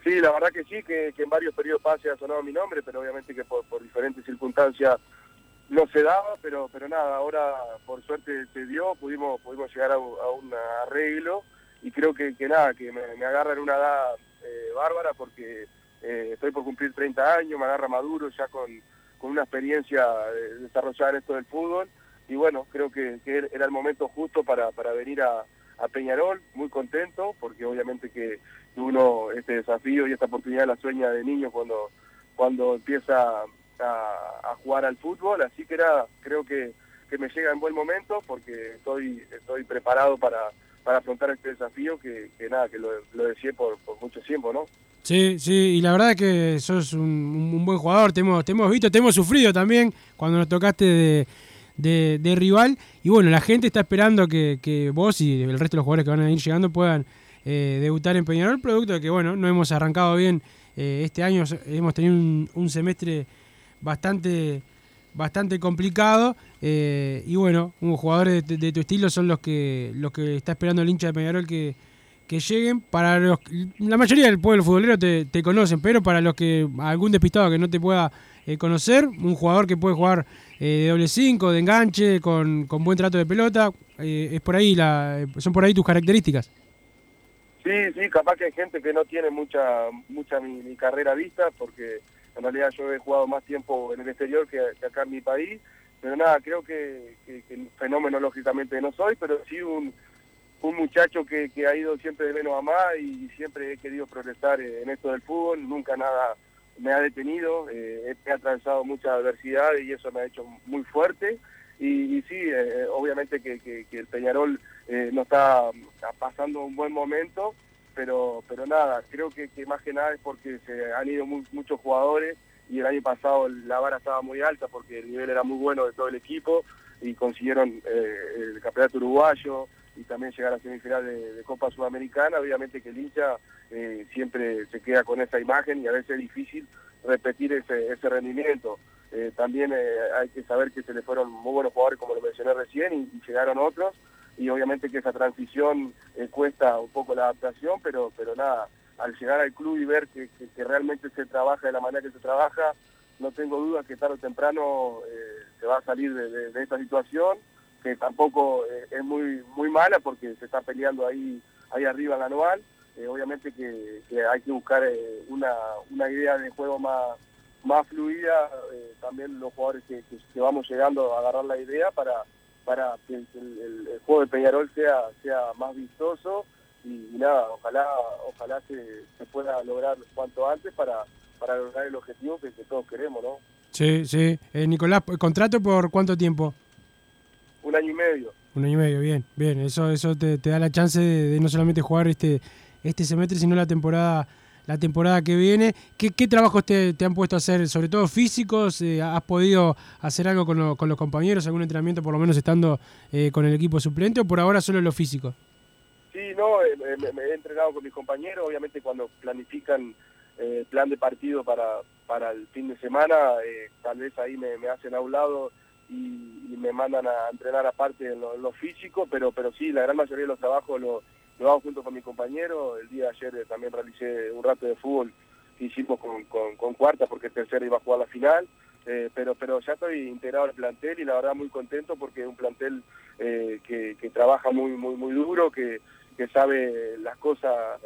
Sí, la verdad que sí, que, en varios periodos pase ha sonado mi nombre, pero obviamente que por, por diferentes circunstancias no se daba, pero pero nada, ahora por suerte se dio, pudimos pudimos llegar a un arreglo y creo que, que nada, que me, me agarra en una edad eh, bárbara porque eh, estoy por cumplir 30 años, me agarra maduro ya con, con una experiencia eh, desarrollada en esto del fútbol. Y bueno, creo que, que era el momento justo para, para venir a, a Peñarol, muy contento porque obviamente que uno este desafío y esta oportunidad la sueña de niño cuando, cuando empieza a, a jugar al fútbol, así que era, creo que, que me llega en buen momento porque estoy, estoy preparado para, para afrontar este desafío que, que nada, que lo, lo deseé por, por mucho tiempo, ¿no? Sí, sí, y la verdad es que sos un, un buen jugador, te hemos, te hemos visto, te hemos sufrido también cuando nos tocaste de, de- rival. Y bueno, la gente está esperando que, que vos y el resto de los jugadores que van a ir llegando puedan eh, debutar en Peñarol, producto de que bueno, no hemos arrancado bien eh, este año, hemos tenido un, un semestre bastante bastante complicado eh, y bueno, un jugadores de, de tu estilo son los que los que está esperando el hincha de Peñarol que, que lleguen. Para los la mayoría del pueblo futbolero te, te conocen, pero para los que algún despistado que no te pueda eh, conocer, un jugador que puede jugar eh, de doble 5, de enganche, con, con buen trato de pelota, eh, es por ahí la, son por ahí tus características. Sí, sí, capaz que hay gente que no tiene mucha mucha mi, mi carrera vista, porque en realidad yo he jugado más tiempo en el exterior que, acá en mi país, pero nada, creo que, que, fenómeno lógicamente no soy, pero sí un, un muchacho que, ha ido siempre de menos a más y siempre he querido progresar en esto del fútbol, nunca nada me ha detenido, eh, he atravesado mucha adversidad y eso me ha hecho muy fuerte. Y, sí, eh, obviamente que, el Peñarol eh, no está está pasando un buen momento, pero pero nada, creo que, más que nada es porque se han ido mu- muchos jugadores y el año pasado la vara estaba muy alta porque el nivel era muy bueno de todo el equipo y consiguieron eh, el campeonato uruguayo y también llegar a semifinal de, Copa Sudamericana. Obviamente que el hincha eh, siempre se queda con esa imagen y a veces es difícil repetir ese, ese rendimiento. Eh, también hay que saber que se le fueron muy buenos jugadores, como lo mencioné recién, y llegaron otros. Y obviamente que esa transición eh, cuesta un poco la adaptación, pero pero nada, al llegar al club y ver que, realmente se trabaja de la manera que se trabaja, no tengo duda que tarde o temprano eh, se va a salir de, esta situación, que tampoco eh, es muy muy mala porque se está peleando ahí ahí arriba en anual. Obviamente que, hay que buscar una, una idea de juego más más fluida, también los jugadores que vamos llegando a agarrar la idea para, para que el, el- el juego de Peñarol sea, sea más vistoso y, y nada, ojalá, ojalá se, se pueda lograr cuanto antes para, para lograr el objetivo que, que todos queremos, ¿no? Sí, sí. Eh, Nicolás, ¿contrato por cuánto tiempo? Un año y medio. Un año y medio, bien, bien. Eso, eso te, te da la chance de, de no solamente jugar este, este semestre, sino la temporada, la temporada que viene. ¿Qué, trabajos te, te han puesto a hacer, sobre todo físicos? Eh, ¿Has podido hacer algo con, lo- con los compañeros, algún entrenamiento por lo menos estando eh, con el equipo suplente o por ahora solo lo físico? Sí, no, eh, me, he entrenado con mis compañeros, obviamente cuando planifican eh, plan de partido para, para el fin de semana, tal vez ahí me, hacen a un lado y, y me mandan a entrenar aparte en lo, físico, pero pero sí, la gran mayoría de los trabajos lo, lo hago junto con mi compañero. El día de ayer eh, también realicé un rato de fútbol que hicimos con, con, Cuarta porque el tercero iba a jugar la final. Eh, pero pero ya estoy integrado al plantel y la verdad muy contento porque es un plantel eh, que, trabaja muy muy muy duro, que, que sabe las cosas,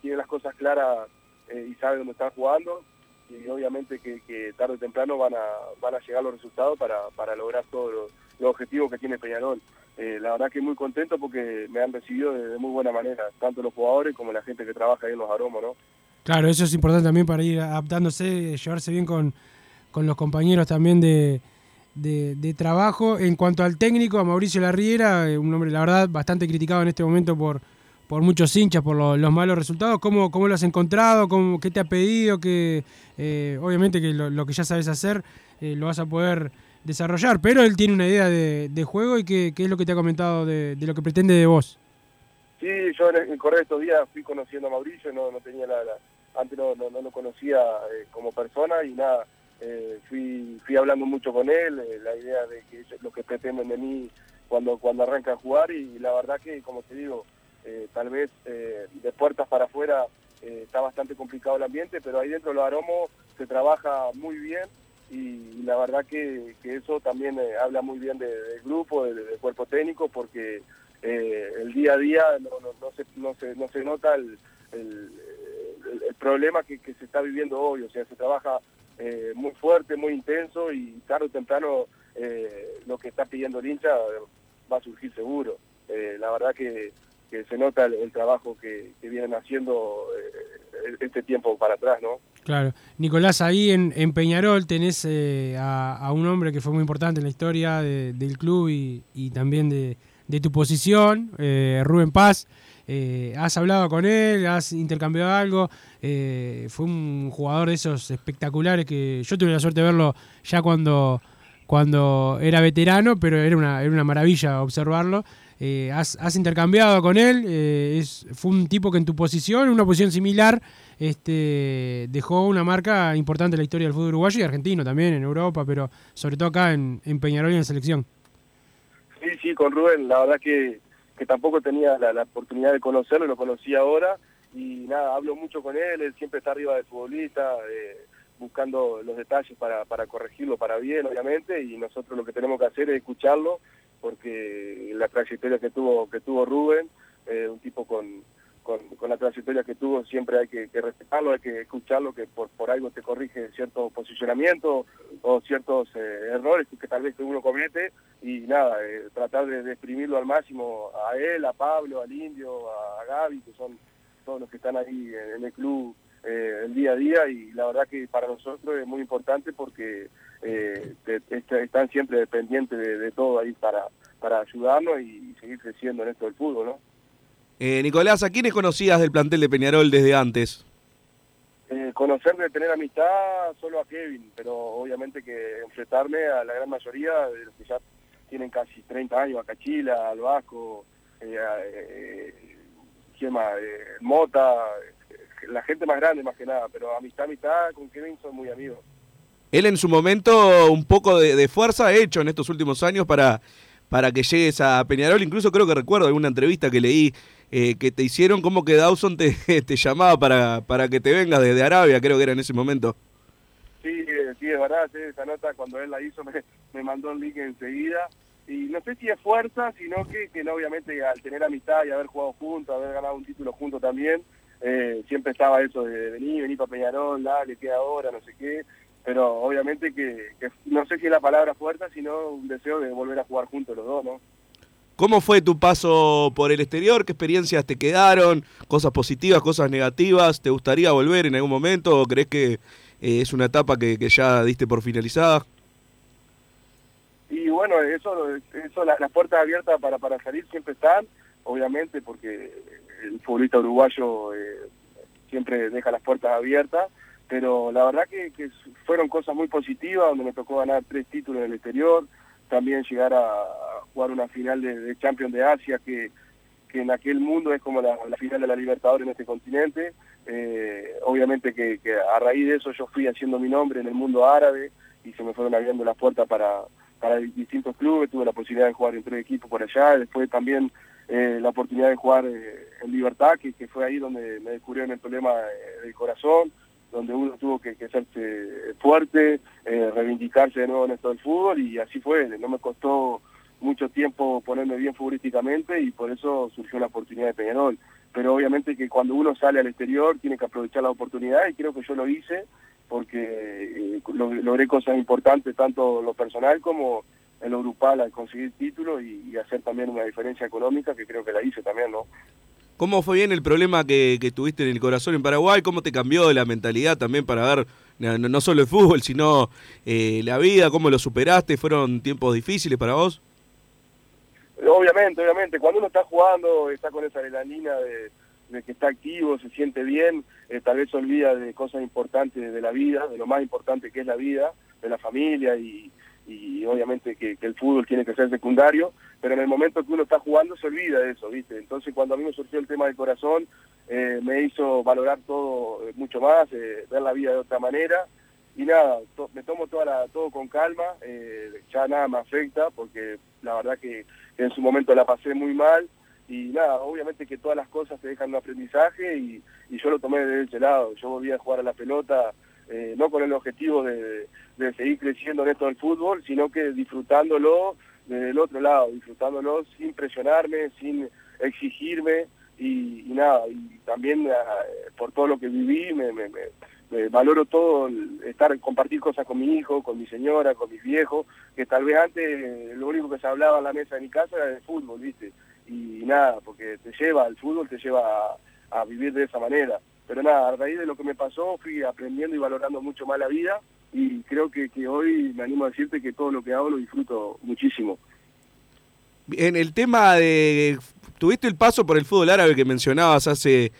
tiene las cosas claras y sabe dónde están jugando y obviamente que, tarde o temprano van a van a llegar los resultados para, para lograr todos los, los objetivos que tiene Peñarol. Eh, la verdad que muy contento porque me han recibido de, muy buena manera, tanto los jugadores como la gente que trabaja ahí en los aromos, ¿no? Claro, eso es importante también para ir adaptándose, llevarse bien con, con los compañeros también de, de, trabajo. En cuanto al técnico, a Mauricio Larriera, eh, un hombre, la verdad, bastante criticado en este momento por, por muchos hinchas, por lo- los malos resultados. ¿Cómo, cómo lo has encontrado? ¿Cómo, ¿Qué te ha pedido? Que, eh, obviamente que lo, que ya sabes hacer lo vas a poder desarrollar, pero él tiene una idea de, de juego y qué, qué es lo que te ha comentado de, de lo que pretende de vos. Sí, yo en el correr de estos días fui conociendo a Mauricio, no, no tenía la, antes no, no, no lo conocía eh, como persona y nada, eh, fui, fui hablando mucho con él, eh, la idea de que ellos- lo que pretenden de mí cuando, cuando arranca a jugar y, la verdad que, como te digo, eh, tal vez de puertas para afuera está bastante complicado el ambiente, pero ahí dentro de los aromos se trabaja muy bien y, la verdad que, que eso también eh, habla muy bien de- del grupo, de- del cuerpo técnico, porque eh, el día a día no, se, no, se, no se nota el, el, problema que, que se está viviendo hoy, o sea, se trabaja eh, muy fuerte, muy intenso y tarde o temprano lo que está pidiendo el hincha va a surgir seguro. La verdad que, que se nota el, trabajo que, que vienen haciendo este tiempo para atrás, ¿no? Claro. Nicolás, ahí en, Peñarol tenés eh, a, un hombre que fue muy importante en la historia de- del club y, también de, tu posición, eh, Rubén Paz. Eh, ¿Has hablado con él? ¿Has intercambiado algo? Fue un jugador de esos espectaculares que yo tuve la suerte de verlo ya cuando, cuando era veterano, pero era una, era una maravilla observarlo. Has, intercambiado con él, es, fue un tipo que en tu posición, una posición similar, este, dejó una marca importante en la historia del fútbol uruguayo y argentino también, en Europa, pero sobre todo acá en, Peñarol y en selección. Sí, sí, con Rubén, la verdad que, que tampoco tenía la, la oportunidad de conocerlo, lo conocí ahora y nada, hablo mucho con él, él siempre está arriba del futbolista, eh, buscando los detalles para, para corregirlo para bien, obviamente, y nosotros lo que tenemos que hacer es escucharlo, porque la trayectoria que tuvo que tuvo Rubén, eh, un tipo con, con, con la trayectoria que tuvo, siempre hay que, respetarlo, hay que escucharlo, que por, por algo te corrige cierto posicionamiento o ciertos eh, errores que tal vez uno comete, y nada, eh, tratar de, exprimirlo al máximo a él, a Pablo, al Indio, a, Gaby, que son todos los que están ahí en, el club eh, el día a día y la verdad que para nosotros es muy importante porque están siempre dependientes de, todo ahí para, para ayudarnos y, seguir creciendo en esto del fútbol, ¿no? Eh, Nicolás, ¿a quiénes conocías del plantel de Peñarol desde antes? Eh, conocer de tener amistad solo a Kevin, pero obviamente que enfrentarme a la gran mayoría de los que ya tienen casi 30 años, a Cachila, al Vasco, eh, eh, ¿quién más? Eh, Mota, eh, la gente más grande más que nada, pero amistad, amistad con Kevin son muy amigos. Él en su momento un poco de, de fuerza ha hecho en estos últimos años para, para que llegues a Peñarol. Incluso creo que recuerdo alguna entrevista que leí eh, que te hicieron como que Dawson te, [LAUGHS] llamaba para, para que te vengas desde Arabia, creo que era en ese momento. Sí, eh, sí, es verdad, esa nota cuando él la hizo me, me mandó el link enseguida. Y no sé si es fuerza, sino que, que obviamente al tener amistad y haber jugado juntos, haber ganado un título juntos también, eh, siempre estaba eso de venir, venir para Peñarol, dale, queda ahora, no sé qué. Pero obviamente que, que no sé si es la palabra fuerza, sino un deseo de volver a jugar juntos los dos, ¿no? ¿Cómo fue tu paso por el exterior? ¿Qué experiencias te quedaron? ¿Cosas positivas, cosas negativas? ¿Te gustaría volver en algún momento o crees que eh, es una etapa que, que ya diste por finalizada? Y bueno, eso, eso la- las puertas abiertas para, para salir siempre están, obviamente, porque el futbolista uruguayo eh, siempre deja las puertas abiertas, pero la verdad que, fueron cosas muy positivas, donde me tocó ganar tres títulos en el exterior, también llegar a, jugar una final de, de Champions de Asia, que, que en aquel mundo es como la, final de la Libertadores en este continente. Eh, obviamente que, a raíz de eso yo fui haciendo mi nombre en el mundo árabe y se me fueron abriendo las puertas para, para distintos clubes, tuve la posibilidad de jugar en tres equipos por allá, después también eh, la oportunidad de jugar eh, en Libertad, que, que fue ahí donde me descubrieron el problema eh, del corazón, donde uno tuvo que, que hacerse fuerte, eh, reivindicarse de nuevo en esto del fútbol y así fue, no me costó mucho tiempo ponerme bien futbolísticamente y por eso surgió la oportunidad de Peñarol. Pero obviamente que cuando uno sale al exterior tiene que aprovechar la oportunidad y creo que yo lo hice porque eh, lo- logré cosas importantes tanto lo personal como en lo grupal al conseguir títulos y, hacer también una diferencia económica que creo que la hice también. ¿Cómo fue bien el problema que, que tuviste en el corazón en Paraguay? ¿Cómo te cambió la mentalidad también para ver no, solo el fútbol, sino eh, la vida? ¿Cómo lo superaste? ¿Fueron tiempos difíciles para vos? Obviamente, obviamente, cuando uno está jugando, está con esa adrenalina de, de que está activo, se siente bien, eh, tal vez se olvida de cosas importantes de la vida, de lo más importante que es la vida, de la familia y, y obviamente que, que el fútbol tiene que ser secundario, pero en el momento que uno está jugando se olvida de eso, ¿viste? Entonces cuando a mí me surgió el tema del corazón, eh, me hizo valorar todo eh, mucho más, eh, ver la vida de otra manera y nada, to- me tomo toda la- todo con calma, eh, ya nada me afecta porque la verdad que, en su momento la pasé muy mal y nada, obviamente que todas las cosas te dejan un aprendizaje y, y yo lo tomé de ese lado, yo volví a jugar a la pelota eh, no con el objetivo de seguir creciendo en esto del fútbol, sino que disfrutándolo desde el otro lado, disfrutándolo sin presionarme, sin exigirme y, nada, y también eh, por todo lo que viví, me, me- valoro todo, estar, compartir cosas con mi hijo, con mi señora, con mis viejos, que tal vez antes eh, lo único que se hablaba en la mesa de mi casa era de fútbol, ¿viste? Y, nada, porque te lleva, el fútbol te lleva a vivir de esa manera. Pero nada, a raíz de lo que me pasó fui aprendiendo y valorando mucho más la vida y creo que, que hoy me animo a decirte que todo lo que hago lo disfruto muchísimo. En el tema de... Tuviste el paso por el fútbol árabe que mencionabas hace,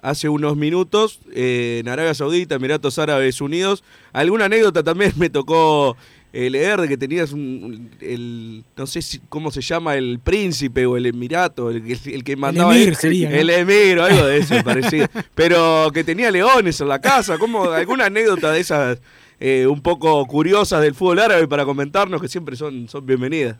hace unos minutos, eh, en Arabia Saudita, Emiratos Árabes Unidos. ¿Alguna anécdota también me tocó eh, leer de que tenías un, el, no sé si, cómo se llama, el príncipe o el emirato, el, que- el que mandaba... emir sería, ¿no? El emir o algo de eso [LAUGHS] parecía. Pero que tenía leones en la casa, ¿cómo, ¿alguna anécdota de esas eh, un poco curiosas del fútbol árabe para comentarnos que siempre son, son bienvenidas?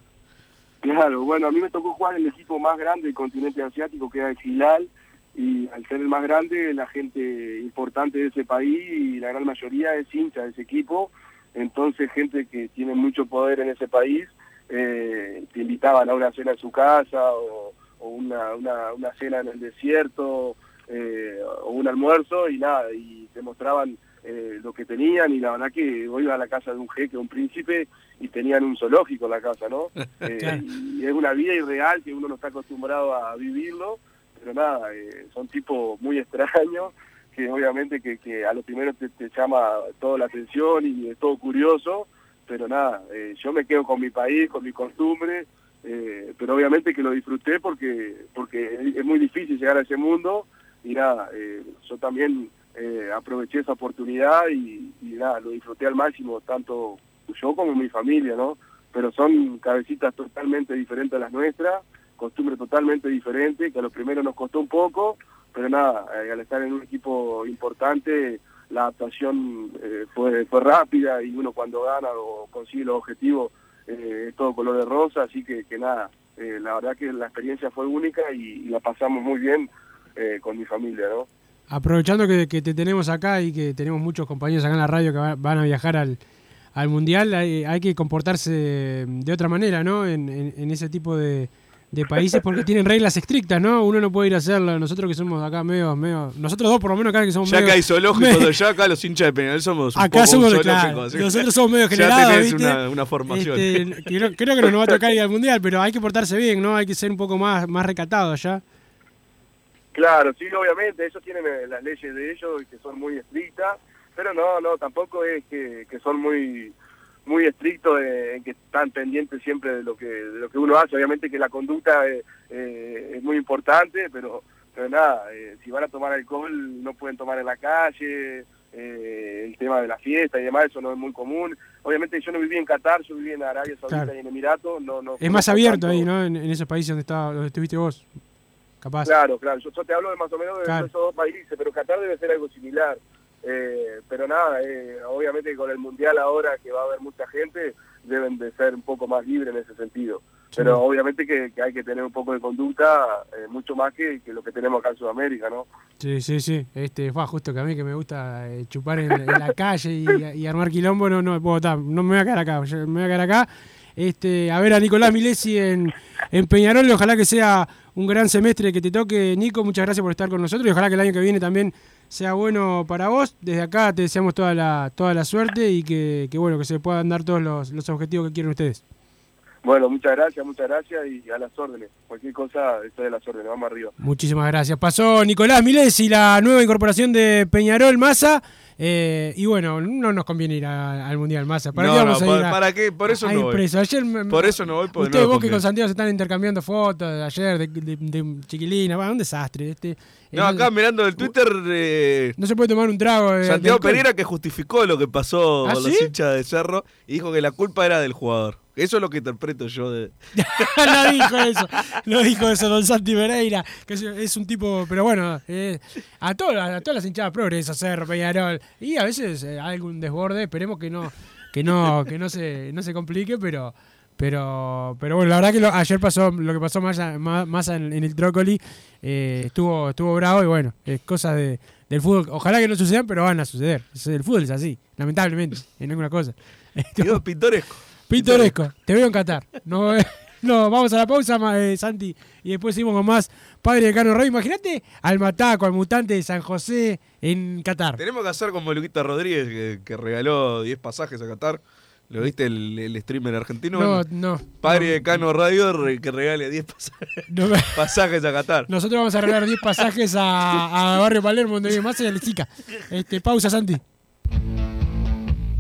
Claro, bueno, a mí me tocó jugar en el equipo más grande del continente asiático, que era el Hilal, y al ser el más grande, la gente importante de ese país y la gran mayoría es hincha de ese equipo, entonces gente que tiene mucho poder en ese país, eh, te invitaban a una cena en su casa o, una, una, una cena en el desierto eh, o un almuerzo y nada, y te mostraban eh, lo que tenían y la verdad que vos ibas a la casa de un jeque, un príncipe y tenían un zoológico en la casa, ¿no? [LAUGHS] Eh, y es una vida irreal que uno no está acostumbrado a vivirlo, pero nada, eh, son tipos muy extraños que obviamente que, que a lo primero te, te llama toda la atención y es todo curioso, pero nada, eh, yo me quedo con mi país, con mi costumbre, eh, pero obviamente que lo disfruté porque porque es, es muy difícil llegar a ese mundo y nada, eh, yo también eh, aproveché esa oportunidad y, nada, lo disfruté al máximo, tanto yo como mi familia, ¿no? Pero son cabecitas totalmente diferentes a las nuestras, costumbres totalmente diferentes, que a lo primero nos costó un poco, pero nada, eh, al estar en un equipo importante, la adaptación eh, fue, fue rápida y uno cuando gana o consigue los objetivos es todo color de rosa, así que, nada, la verdad que la experiencia fue única y, y la pasamos muy bien con mi familia, ¿no? Aprovechando que, que te tenemos acá y que tenemos muchos compañeros acá en la radio que va- van a viajar al, al Mundial, hay, hay que comportarse de otra manera, ¿no? En, en- en ese tipo de, de países porque tienen reglas estrictas, ¿no? Uno no puede ir a hacerlo. Nosotros que somos acá medio, medio... Nosotros dos por lo menos acá que somos Ya medio... que hay zoológicos, medio- ya acá los hinchas de Peñarol somos un Acá poco somos, claro, nosotros somos medio [LAUGHS] ya generados, tenés ¿viste? Una, una formación. Este, creo, creo que no nos va a tocar ir al mundial, pero hay que portarse bien, ¿no? Hay que ser un poco más, más recatado allá. Claro, sí, obviamente, ellos tienen eh, las leyes de ellos que son muy estrictas, pero no, no, tampoco es que, que son muy muy estrictos en que están pendientes siempre de lo que de lo que uno hace. Obviamente que la conducta eh, eh, es muy importante, pero, pero nada, eh, si van a tomar alcohol no pueden tomar en la calle, eh, el tema de la fiesta y demás, eso no es muy común. Obviamente yo no viví en Qatar, yo viví en Arabia Saudita Claro. y en Emiratos. No, no Es más abierto tanto- ahí, ¿no? En, en esos países donde, estaba, donde estuviste vos. Capaz. Claro, claro. Yo, yo te hablo de más o menos de Claro. esos dos países, pero Qatar debe ser algo similar. Eh, pero nada, eh, obviamente con el Mundial ahora que va a haber mucha gente, deben de ser un poco más libres en ese sentido. Pero obviamente que, que hay que tener un poco de conducta, eh, mucho más que, que lo que tenemos acá en Sudamérica, ¿no? Sí, sí, sí. Este, fue justo que a mí que me gusta eh, chupar en, en la calle y, [LAUGHS] y armar quilombo, no, no, puedo, no me voy a quedar acá, me voy a quedar acá. Este, a ver a Nicolás Milesi en, en Peñarol, y ojalá que sea un gran semestre que te toque, Nico, muchas gracias por estar con nosotros y ojalá que el año que viene también sea bueno para vos. Desde acá te deseamos toda la, toda la suerte y que, que bueno, que se puedan dar todos los, los objetivos que quieren ustedes. Bueno, muchas gracias, muchas gracias y a las órdenes. Cualquier cosa, estoy a las órdenes, vamos arriba. Muchísimas gracias. Pasó Nicolás Milesi, la nueva incorporación de Peñarol Massa. Eh, y bueno, no nos conviene ir a- al Mundial Massa. ¿Para No, qué no, vamos a ¿para- ir a- para qué? Por eso no voy. Ayer me- Por eso no voy, porque Ustedes, no vos que con. Santiago se están intercambiando fotos de ayer, de, de, de chiquilina. Bueno, un desastre. Este, No, acá mirando el Twitter, eh, no se puede tomar un trago. eh, Santiago. Pereira que justificó lo que pasó ¿Ah, con sí? los hinchas de Cerro y dijo que la culpa era del jugador. Eso es lo que interpreto yo de... [LAUGHS] no dijo eso, no dijo eso Don Santi Pereira, que es, es un tipo, pero bueno, eh, a, todas, a todas las hinchadas progreso, Cerro, Peñarol, y a veces eh, hay algún desborde, esperemos que no, que no, que no se, no se complique, pero, pero, pero bueno, la verdad que lo- ayer pasó lo que pasó más, más, más en, en el Trócoli, eh, estuvo, estuvo bravo y bueno, es cosas de, del fútbol, ojalá que no sucedan, pero van a suceder, el fútbol es así, lamentablemente, en alguna cosa. Digo, pintoresco. Pintoresco, te veo en Qatar. No, eh, [LAUGHS] no, vamos a la pausa, eh, Santi, y después seguimos con más Padre de Cano Rey. Imagínate al Mataco, al mutante de San José en Qatar. Tenemos que hacer como Luquita Rodríguez que, que regaló 10 pasajes a Qatar. ¿Lo viste el, el streamer argentino? No, no. Padre de Cano Radio que regale 10 pasajes, No me- [LAUGHS] pasajes a Qatar. Nosotros vamos a regalar 10 pasajes a, a Barrio Palermo, donde vive más y a Lechica. Este, pausa, Santi.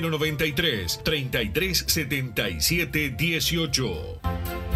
093 33 77 18.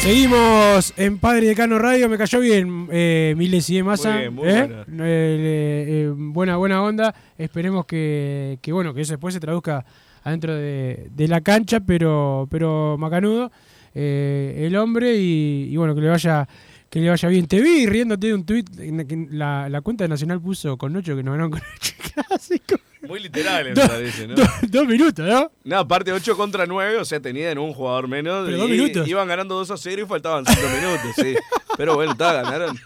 Seguimos en Padre Decano Radio, me cayó bien eh, Miles y de Massa. Muy bien, muy ¿eh? buena. Eh, eh, buena, buena onda. Esperemos que, que, bueno, que eso después se traduzca adentro de, de la cancha, pero, pero macanudo. eh, el hombre y, y bueno, que le vaya que le vaya bien. Te vi riéndote de un tweet la, la cuenta de Nacional puso con Nocho que nos ganaron con Nocho [LAUGHS] clásico. Muy literal, me parece, [LAUGHS] ¿no? dos- dos minutos, ¿no? No, aparte 8 contra 9, o sea, tenían un jugador menos. Pero y dos minutos. Iban ganando 2 a 0 y faltaban 5 [LAUGHS] minutos, sí. Pero bueno, está, ganaron.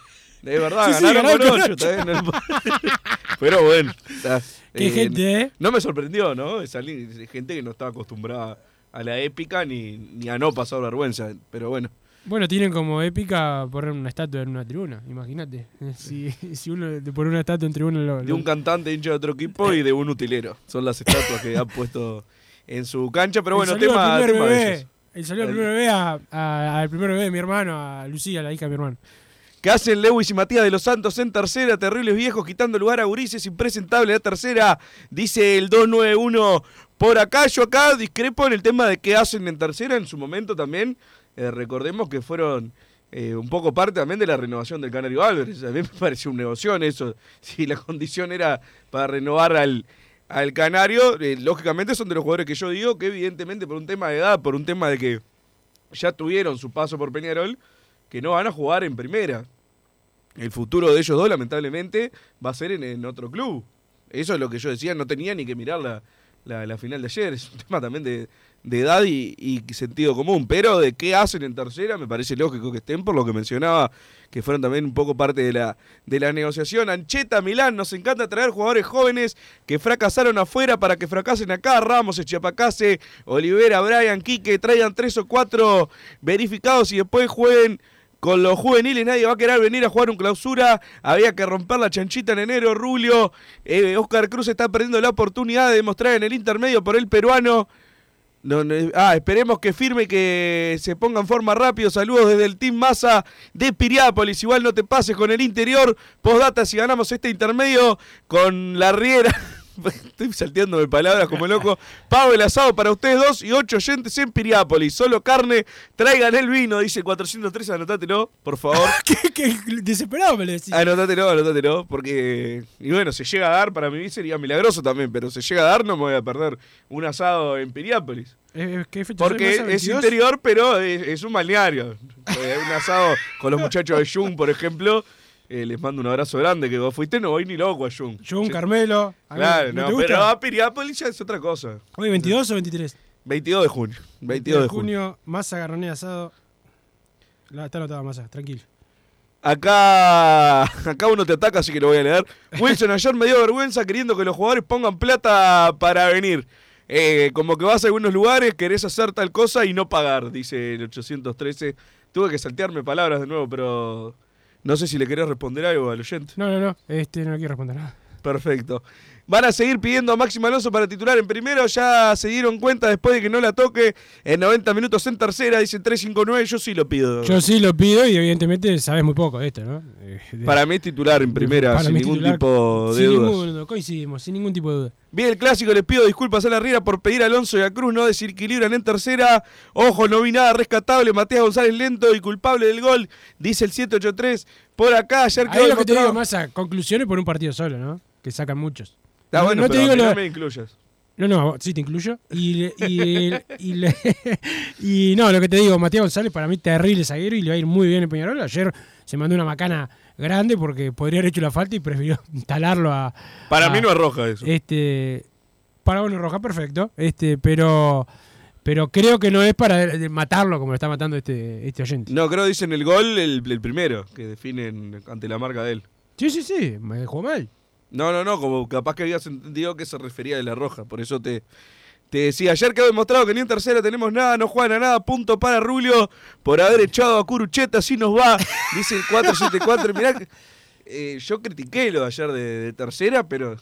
De verdad, Sí, sí, ganaron, con 8. está bien, no- [LAUGHS] Pero bueno. está, Qué gente, ¿eh? No me sorprendió, ¿no? Esa gente que no estaba acostumbrada a la épica ni, ni a no pasar vergüenza. Pero bueno. Bueno, tienen como épica poner una estatua en una tribuna, imagínate. [LAUGHS] Si, si uno de poner una estatua en tribuna lo, De lo- un cantante hincha de otro equipo y de un utilero. Son las estatuas que han puesto en su cancha. Pero bueno, el tema, tema de bebé, ellos. El saludo al primer bebé a- a- al primer bebé de mi hermano, a Lucía, la hija de mi hermano. ¿Qué hacen Lewis y Matías de los Santos en tercera? Terribles viejos quitando lugar a Gurises, impresentable la tercera. Dice el 291 por acá. Yo acá discrepo en el tema de qué hacen en tercera en su momento también. Eh, recordemos que fueron eh, un poco parte también de la renovación del Canario Álvarez. A mí me [LAUGHS] pareció un negocio eso. Si la condición era para renovar al, al Canario, eh, lógicamente son de los jugadores que yo digo que evidentemente por un tema de edad, por un tema de que ya tuvieron su paso por Peñarol, que no van a jugar en primera. El futuro de ellos dos, lamentablemente, va a ser en, otro club. Eso es lo que yo decía, no tenía ni que mirar la, la, la final de ayer. Es un tema también de, de edad y, sentido común. Pero de qué hacen en tercera, me parece lógico que estén, por lo que mencionaba, que fueron también un poco parte de la, de la negociación. Ancheta, Milán, nos encanta traer jugadores jóvenes que fracasaron afuera para que fracasen acá. Ramos, Echiapacase, Olivera, Brian, Quique, traigan tres o cuatro verificados y después jueguen con los juveniles nadie va a querer venir a jugar un clausura. Había que romper la chanchita en enero. Rulio, eh, Oscar Cruz está perdiendo la oportunidad de demostrar en el intermedio por el peruano. Ah, esperemos que firme que se ponga en forma rápido. Saludos desde el Team Massa de Piriápolis. Igual no te pases con el interior. Postdata si ganamos este intermedio con la Riera. [LAUGHS] [LAUGHS] Estoy salteándome palabras como loco. Pago el asado para ustedes dos y ocho oyentes en Piriápolis. Solo carne, traigan el vino, dice 403. Anotátelo, por favor. [LAUGHS] ¿Qué, qué desesperado me lo decís. Anotátelo, anotátelo. Porque, y bueno, se llega a dar, para mí sería milagroso también, pero se llega a dar, no me voy a perder un asado en Piriápolis. Eh, ¿qué fecha Porque soy, es 22? interior, pero es, es un balneario. Eh, un asado con los muchachos de Jung, por ejemplo. Eh, les mando un abrazo grande, que vos fuiste, no voy ni loco a Jung. Jun, Carmelo. A Claro, ¿no no, te gusta? pero a Piriápolis ya es otra cosa. ¿Hoy 22 o 23? 22 de junio. 22 de junio. junio, masa, garroné, asado. La, está anotada masa, tranquilo. Acá, acá uno te ataca, así que lo voy a leer. Wilson, [LAUGHS] ayer me dio vergüenza queriendo que los jugadores pongan plata para venir. Eh, como que vas a algunos lugares, querés hacer tal cosa y no pagar, dice el 813. Tuve que saltearme palabras de nuevo, pero no sé si le querés responder algo al oyente. No, no, no. Este no quiero responder nada. Perfecto. Van a seguir pidiendo a Máximo Alonso para titular en primero. Ya se dieron cuenta después de que no la toque en 90 minutos en tercera. Dice 359. Yo sí lo pido. Yo sí lo pido y evidentemente sabes muy poco de esto, ¿no? Eh, de- Para mí es titular en primera, para sin ningún titular, tipo de sin dudas. ningún- coincidimos, sin ningún tipo de duda. Bien el clásico, les pido disculpas a la Riera por pedir a Alonso y a Cruz no desequilibran en tercera. Ojo, no vi nada rescatable. Matías González lento y culpable del gol, dice el 783. Por acá, ayer Ahí quedó lo que te digo demostrado- más a conclusiones por un partido solo, ¿no? Que sacan muchos. Está No- bueno, no te pero digo lo- me incluyas. No, no, sí te incluyo. Y, y, [LAUGHS] y, no, lo que te digo, Matías González para mí terrible zaguero y le va a ir muy bien en Peñarol. Ayer se mandó una macana grande porque podría haber hecho la falta y prefirió [LAUGHS] talarlo a... Para a- mí no es roja eso. Este, para bueno roja, perfecto. Este, pero pero creo que no es para matarlo como lo está matando este, este oyente. No, creo que dicen el gol el, el primero, que definen ante la marca de él. Sí, sí, sí, me dejó mal. No, no, no, como capaz que habías entendido que se refería de la roja. Por eso te, te decía, ayer quedó demostrado que ni en tercera tenemos nada, no juegan a nada, punto para Rulio por haber echado a Curucheta, así nos va, dice el 474. Mirá, que, eh, yo critiqué lo de ayer de tercera, pero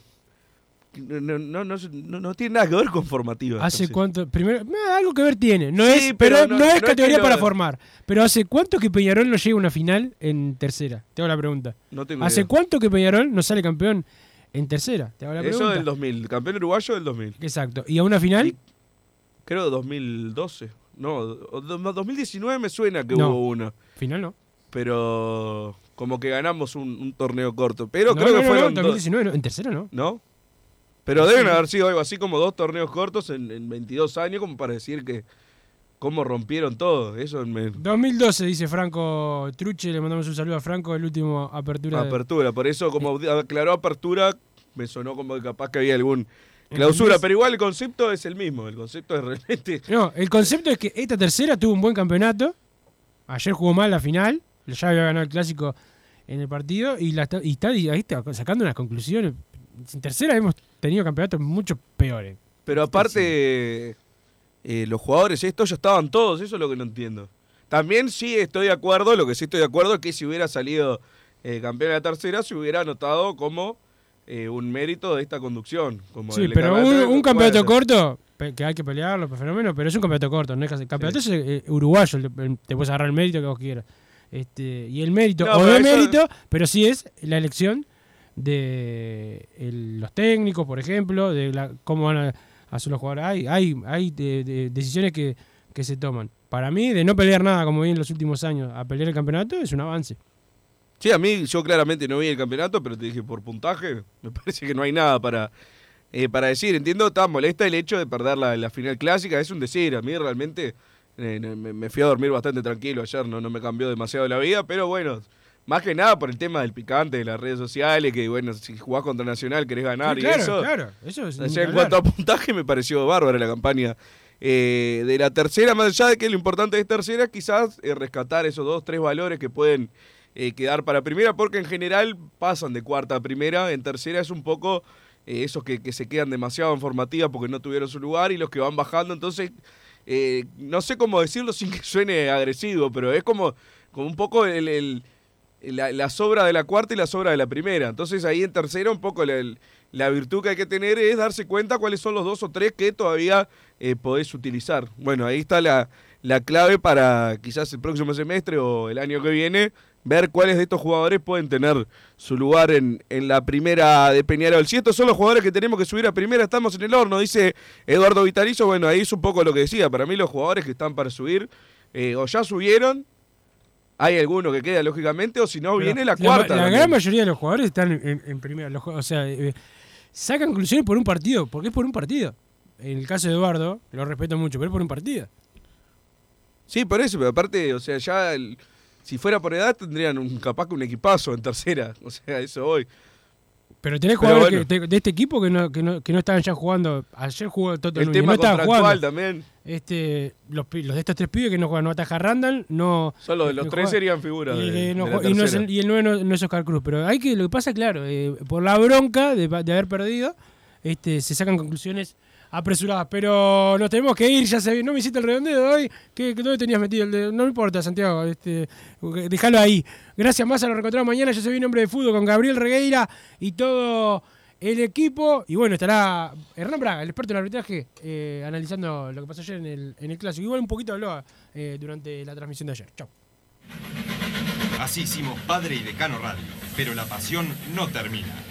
no, no, no, no, tiene nada que ver con formativa. ¿Hace Tercera. cuánto? Primero, algo que ver tiene. No Sí, es, pero, pero no, es no es categoría que para formar. Pero ¿hace cuánto que Peñarol no llega a una final en tercera? Te hago la pregunta. Tengo ¿Hace idea. cuánto que Peñarol no sale campeón en tercera? Te hago la Eso pregunta. del 2000, campeón uruguayo del 2000. Exacto. ¿Y a una final? Creo 2012. No, o- do- no, 2019 me suena que hubo una. Final no. Pero como que ganamos un, un torneo corto. Pero creo que fueron no, dos. 2019 no, en tercera no. ¿No? Pero deben haber sido algo así como dos torneos cortos en, en 22 años, como para decir que cómo rompieron todo. Eso me. 2012, dice Franco Truche. Le mandamos un saludo a Franco, el último apertura. de- Apertura. Por eso, como aclaró apertura, me sonó como que capaz que había algún clausura. Pero igual el concepto es el mismo. El concepto es realmente. No, el concepto es que esta tercera tuvo un buen campeonato. Ayer jugó mal la final. Ya había ganado el clásico en el partido. Y, la está, y está y ahí está sacando unas conclusiones. En tercera hemos tenido campeonatos mucho peores. Pero aparte, eh, los jugadores estos ya estaban todos, eso es lo que no entiendo. También sí estoy de acuerdo, lo que sí estoy de acuerdo es que si hubiera salido eh, campeón de la tercera, se hubiera anotado como eh, un mérito de esta conducción. Como Sí, pero un, campeonato- un campeonato bueno, corto, que hay que pelearlo, pues, fenómeno, pero es un campeonato corto. No es que- campeonato es uruguayo, te puedes agarrar el mérito que vos quieras. Este, y el mérito, No, o eso- mérito, pero sí es la elección de los técnicos, por ejemplo, de la, cómo van a hacer los jugadores. Hay, hay, hay de- de- decisiones que, que se toman. Para mí, de no pelear nada como vi en los últimos años, a pelear el campeonato es un avance. Sí, a mí yo claramente no vi el campeonato, pero te dije por puntaje, me [LAUGHS] parece que no hay nada para, eh, para decir. Entiendo, está molesta el hecho de perder la, la final clásica, es un decir. A mí realmente eh, me, me fui a dormir bastante tranquilo ayer, no, no me cambió demasiado la vida, pero bueno, Más que nada por el tema del picante de las redes sociales, que bueno, si jugás contra Nacional querés ganar Sí, y claro, eso. claro, eso es O ni sea, en cuanto a puntaje me pareció bárbara la campaña eh, de la tercera, más allá de que lo importante es tercera, quizás eh, rescatar esos dos, tres valores que pueden eh, quedar para primera, porque en general pasan de cuarta a primera, en tercera es un poco eh, esos que, que se quedan demasiado en formativa porque no tuvieron su lugar y los que van bajando, entonces no sé cómo decirlo sin que suene agresivo, pero es como, como un poco el, el- la, la sobra de la cuarta y la sobra de la primera. Entonces ahí en tercera un poco la, la virtud que hay que tener es darse cuenta cuáles son los dos o tres que todavía eh, podés utilizar. Bueno, ahí está la, la clave para quizás el próximo semestre o el año que viene, ver cuáles de estos jugadores pueden tener su lugar en, en la primera de Peñarol. Si estos son los jugadores que tenemos que subir a primera, estamos en el horno, dice Eduardo Vitalizo. Bueno, ahí es un poco lo que decía. Para mí los jugadores que están para subir eh, o ya subieron, hay alguno que queda lógicamente, o si no, viene la cuarta. La, gran mayoría de los jugadores están en, primera. Los o sea, eh, sacan conclusiones por un partido, porque es por un partido. En el caso de Eduardo, lo respeto mucho, pero es por un partido. Sí, por eso, pero aparte, o sea, ya el- si fuera por edad tendrían un capaz que un equipazo en tercera. [LAUGHS] O sea, eso hoy. Pero tenés Pero jugadores bueno. que- de, este equipo que no, que, no, que no estaban ya jugando. Ayer jugó Toto El Núñez, tema no contractual jugando. también. Este, los, los de estos tres pibes que no juegan, no ataja Randall, no. Solo de los no tres serían figuras Y, de- no de la y es el, y el nueve no, no es Oscar Cruz. Pero hay que, lo que pasa, claro, eh, por la bronca de, de haber perdido, este, se sacan conclusiones apresuradas. Pero nos tenemos que ir, ya se No me hiciste el redondeo hoy. ¿Qué, ¿Dónde tenías metido el dedo? No me importa, Santiago. Este, déjalo ahí. Gracias más, lo reencontramos mañana. Yo soy un hombre de fútbol con Gabriel Regueira y todo el equipo. Y bueno, estará Hernán Braga, el experto en arbitraje, eh, analizando lo que pasó ayer en el, en el clásico. Igual un poquito habló eh, durante la transmisión de ayer. Chau. Así hicimos Padre y Decano Radio, pero la pasión no termina.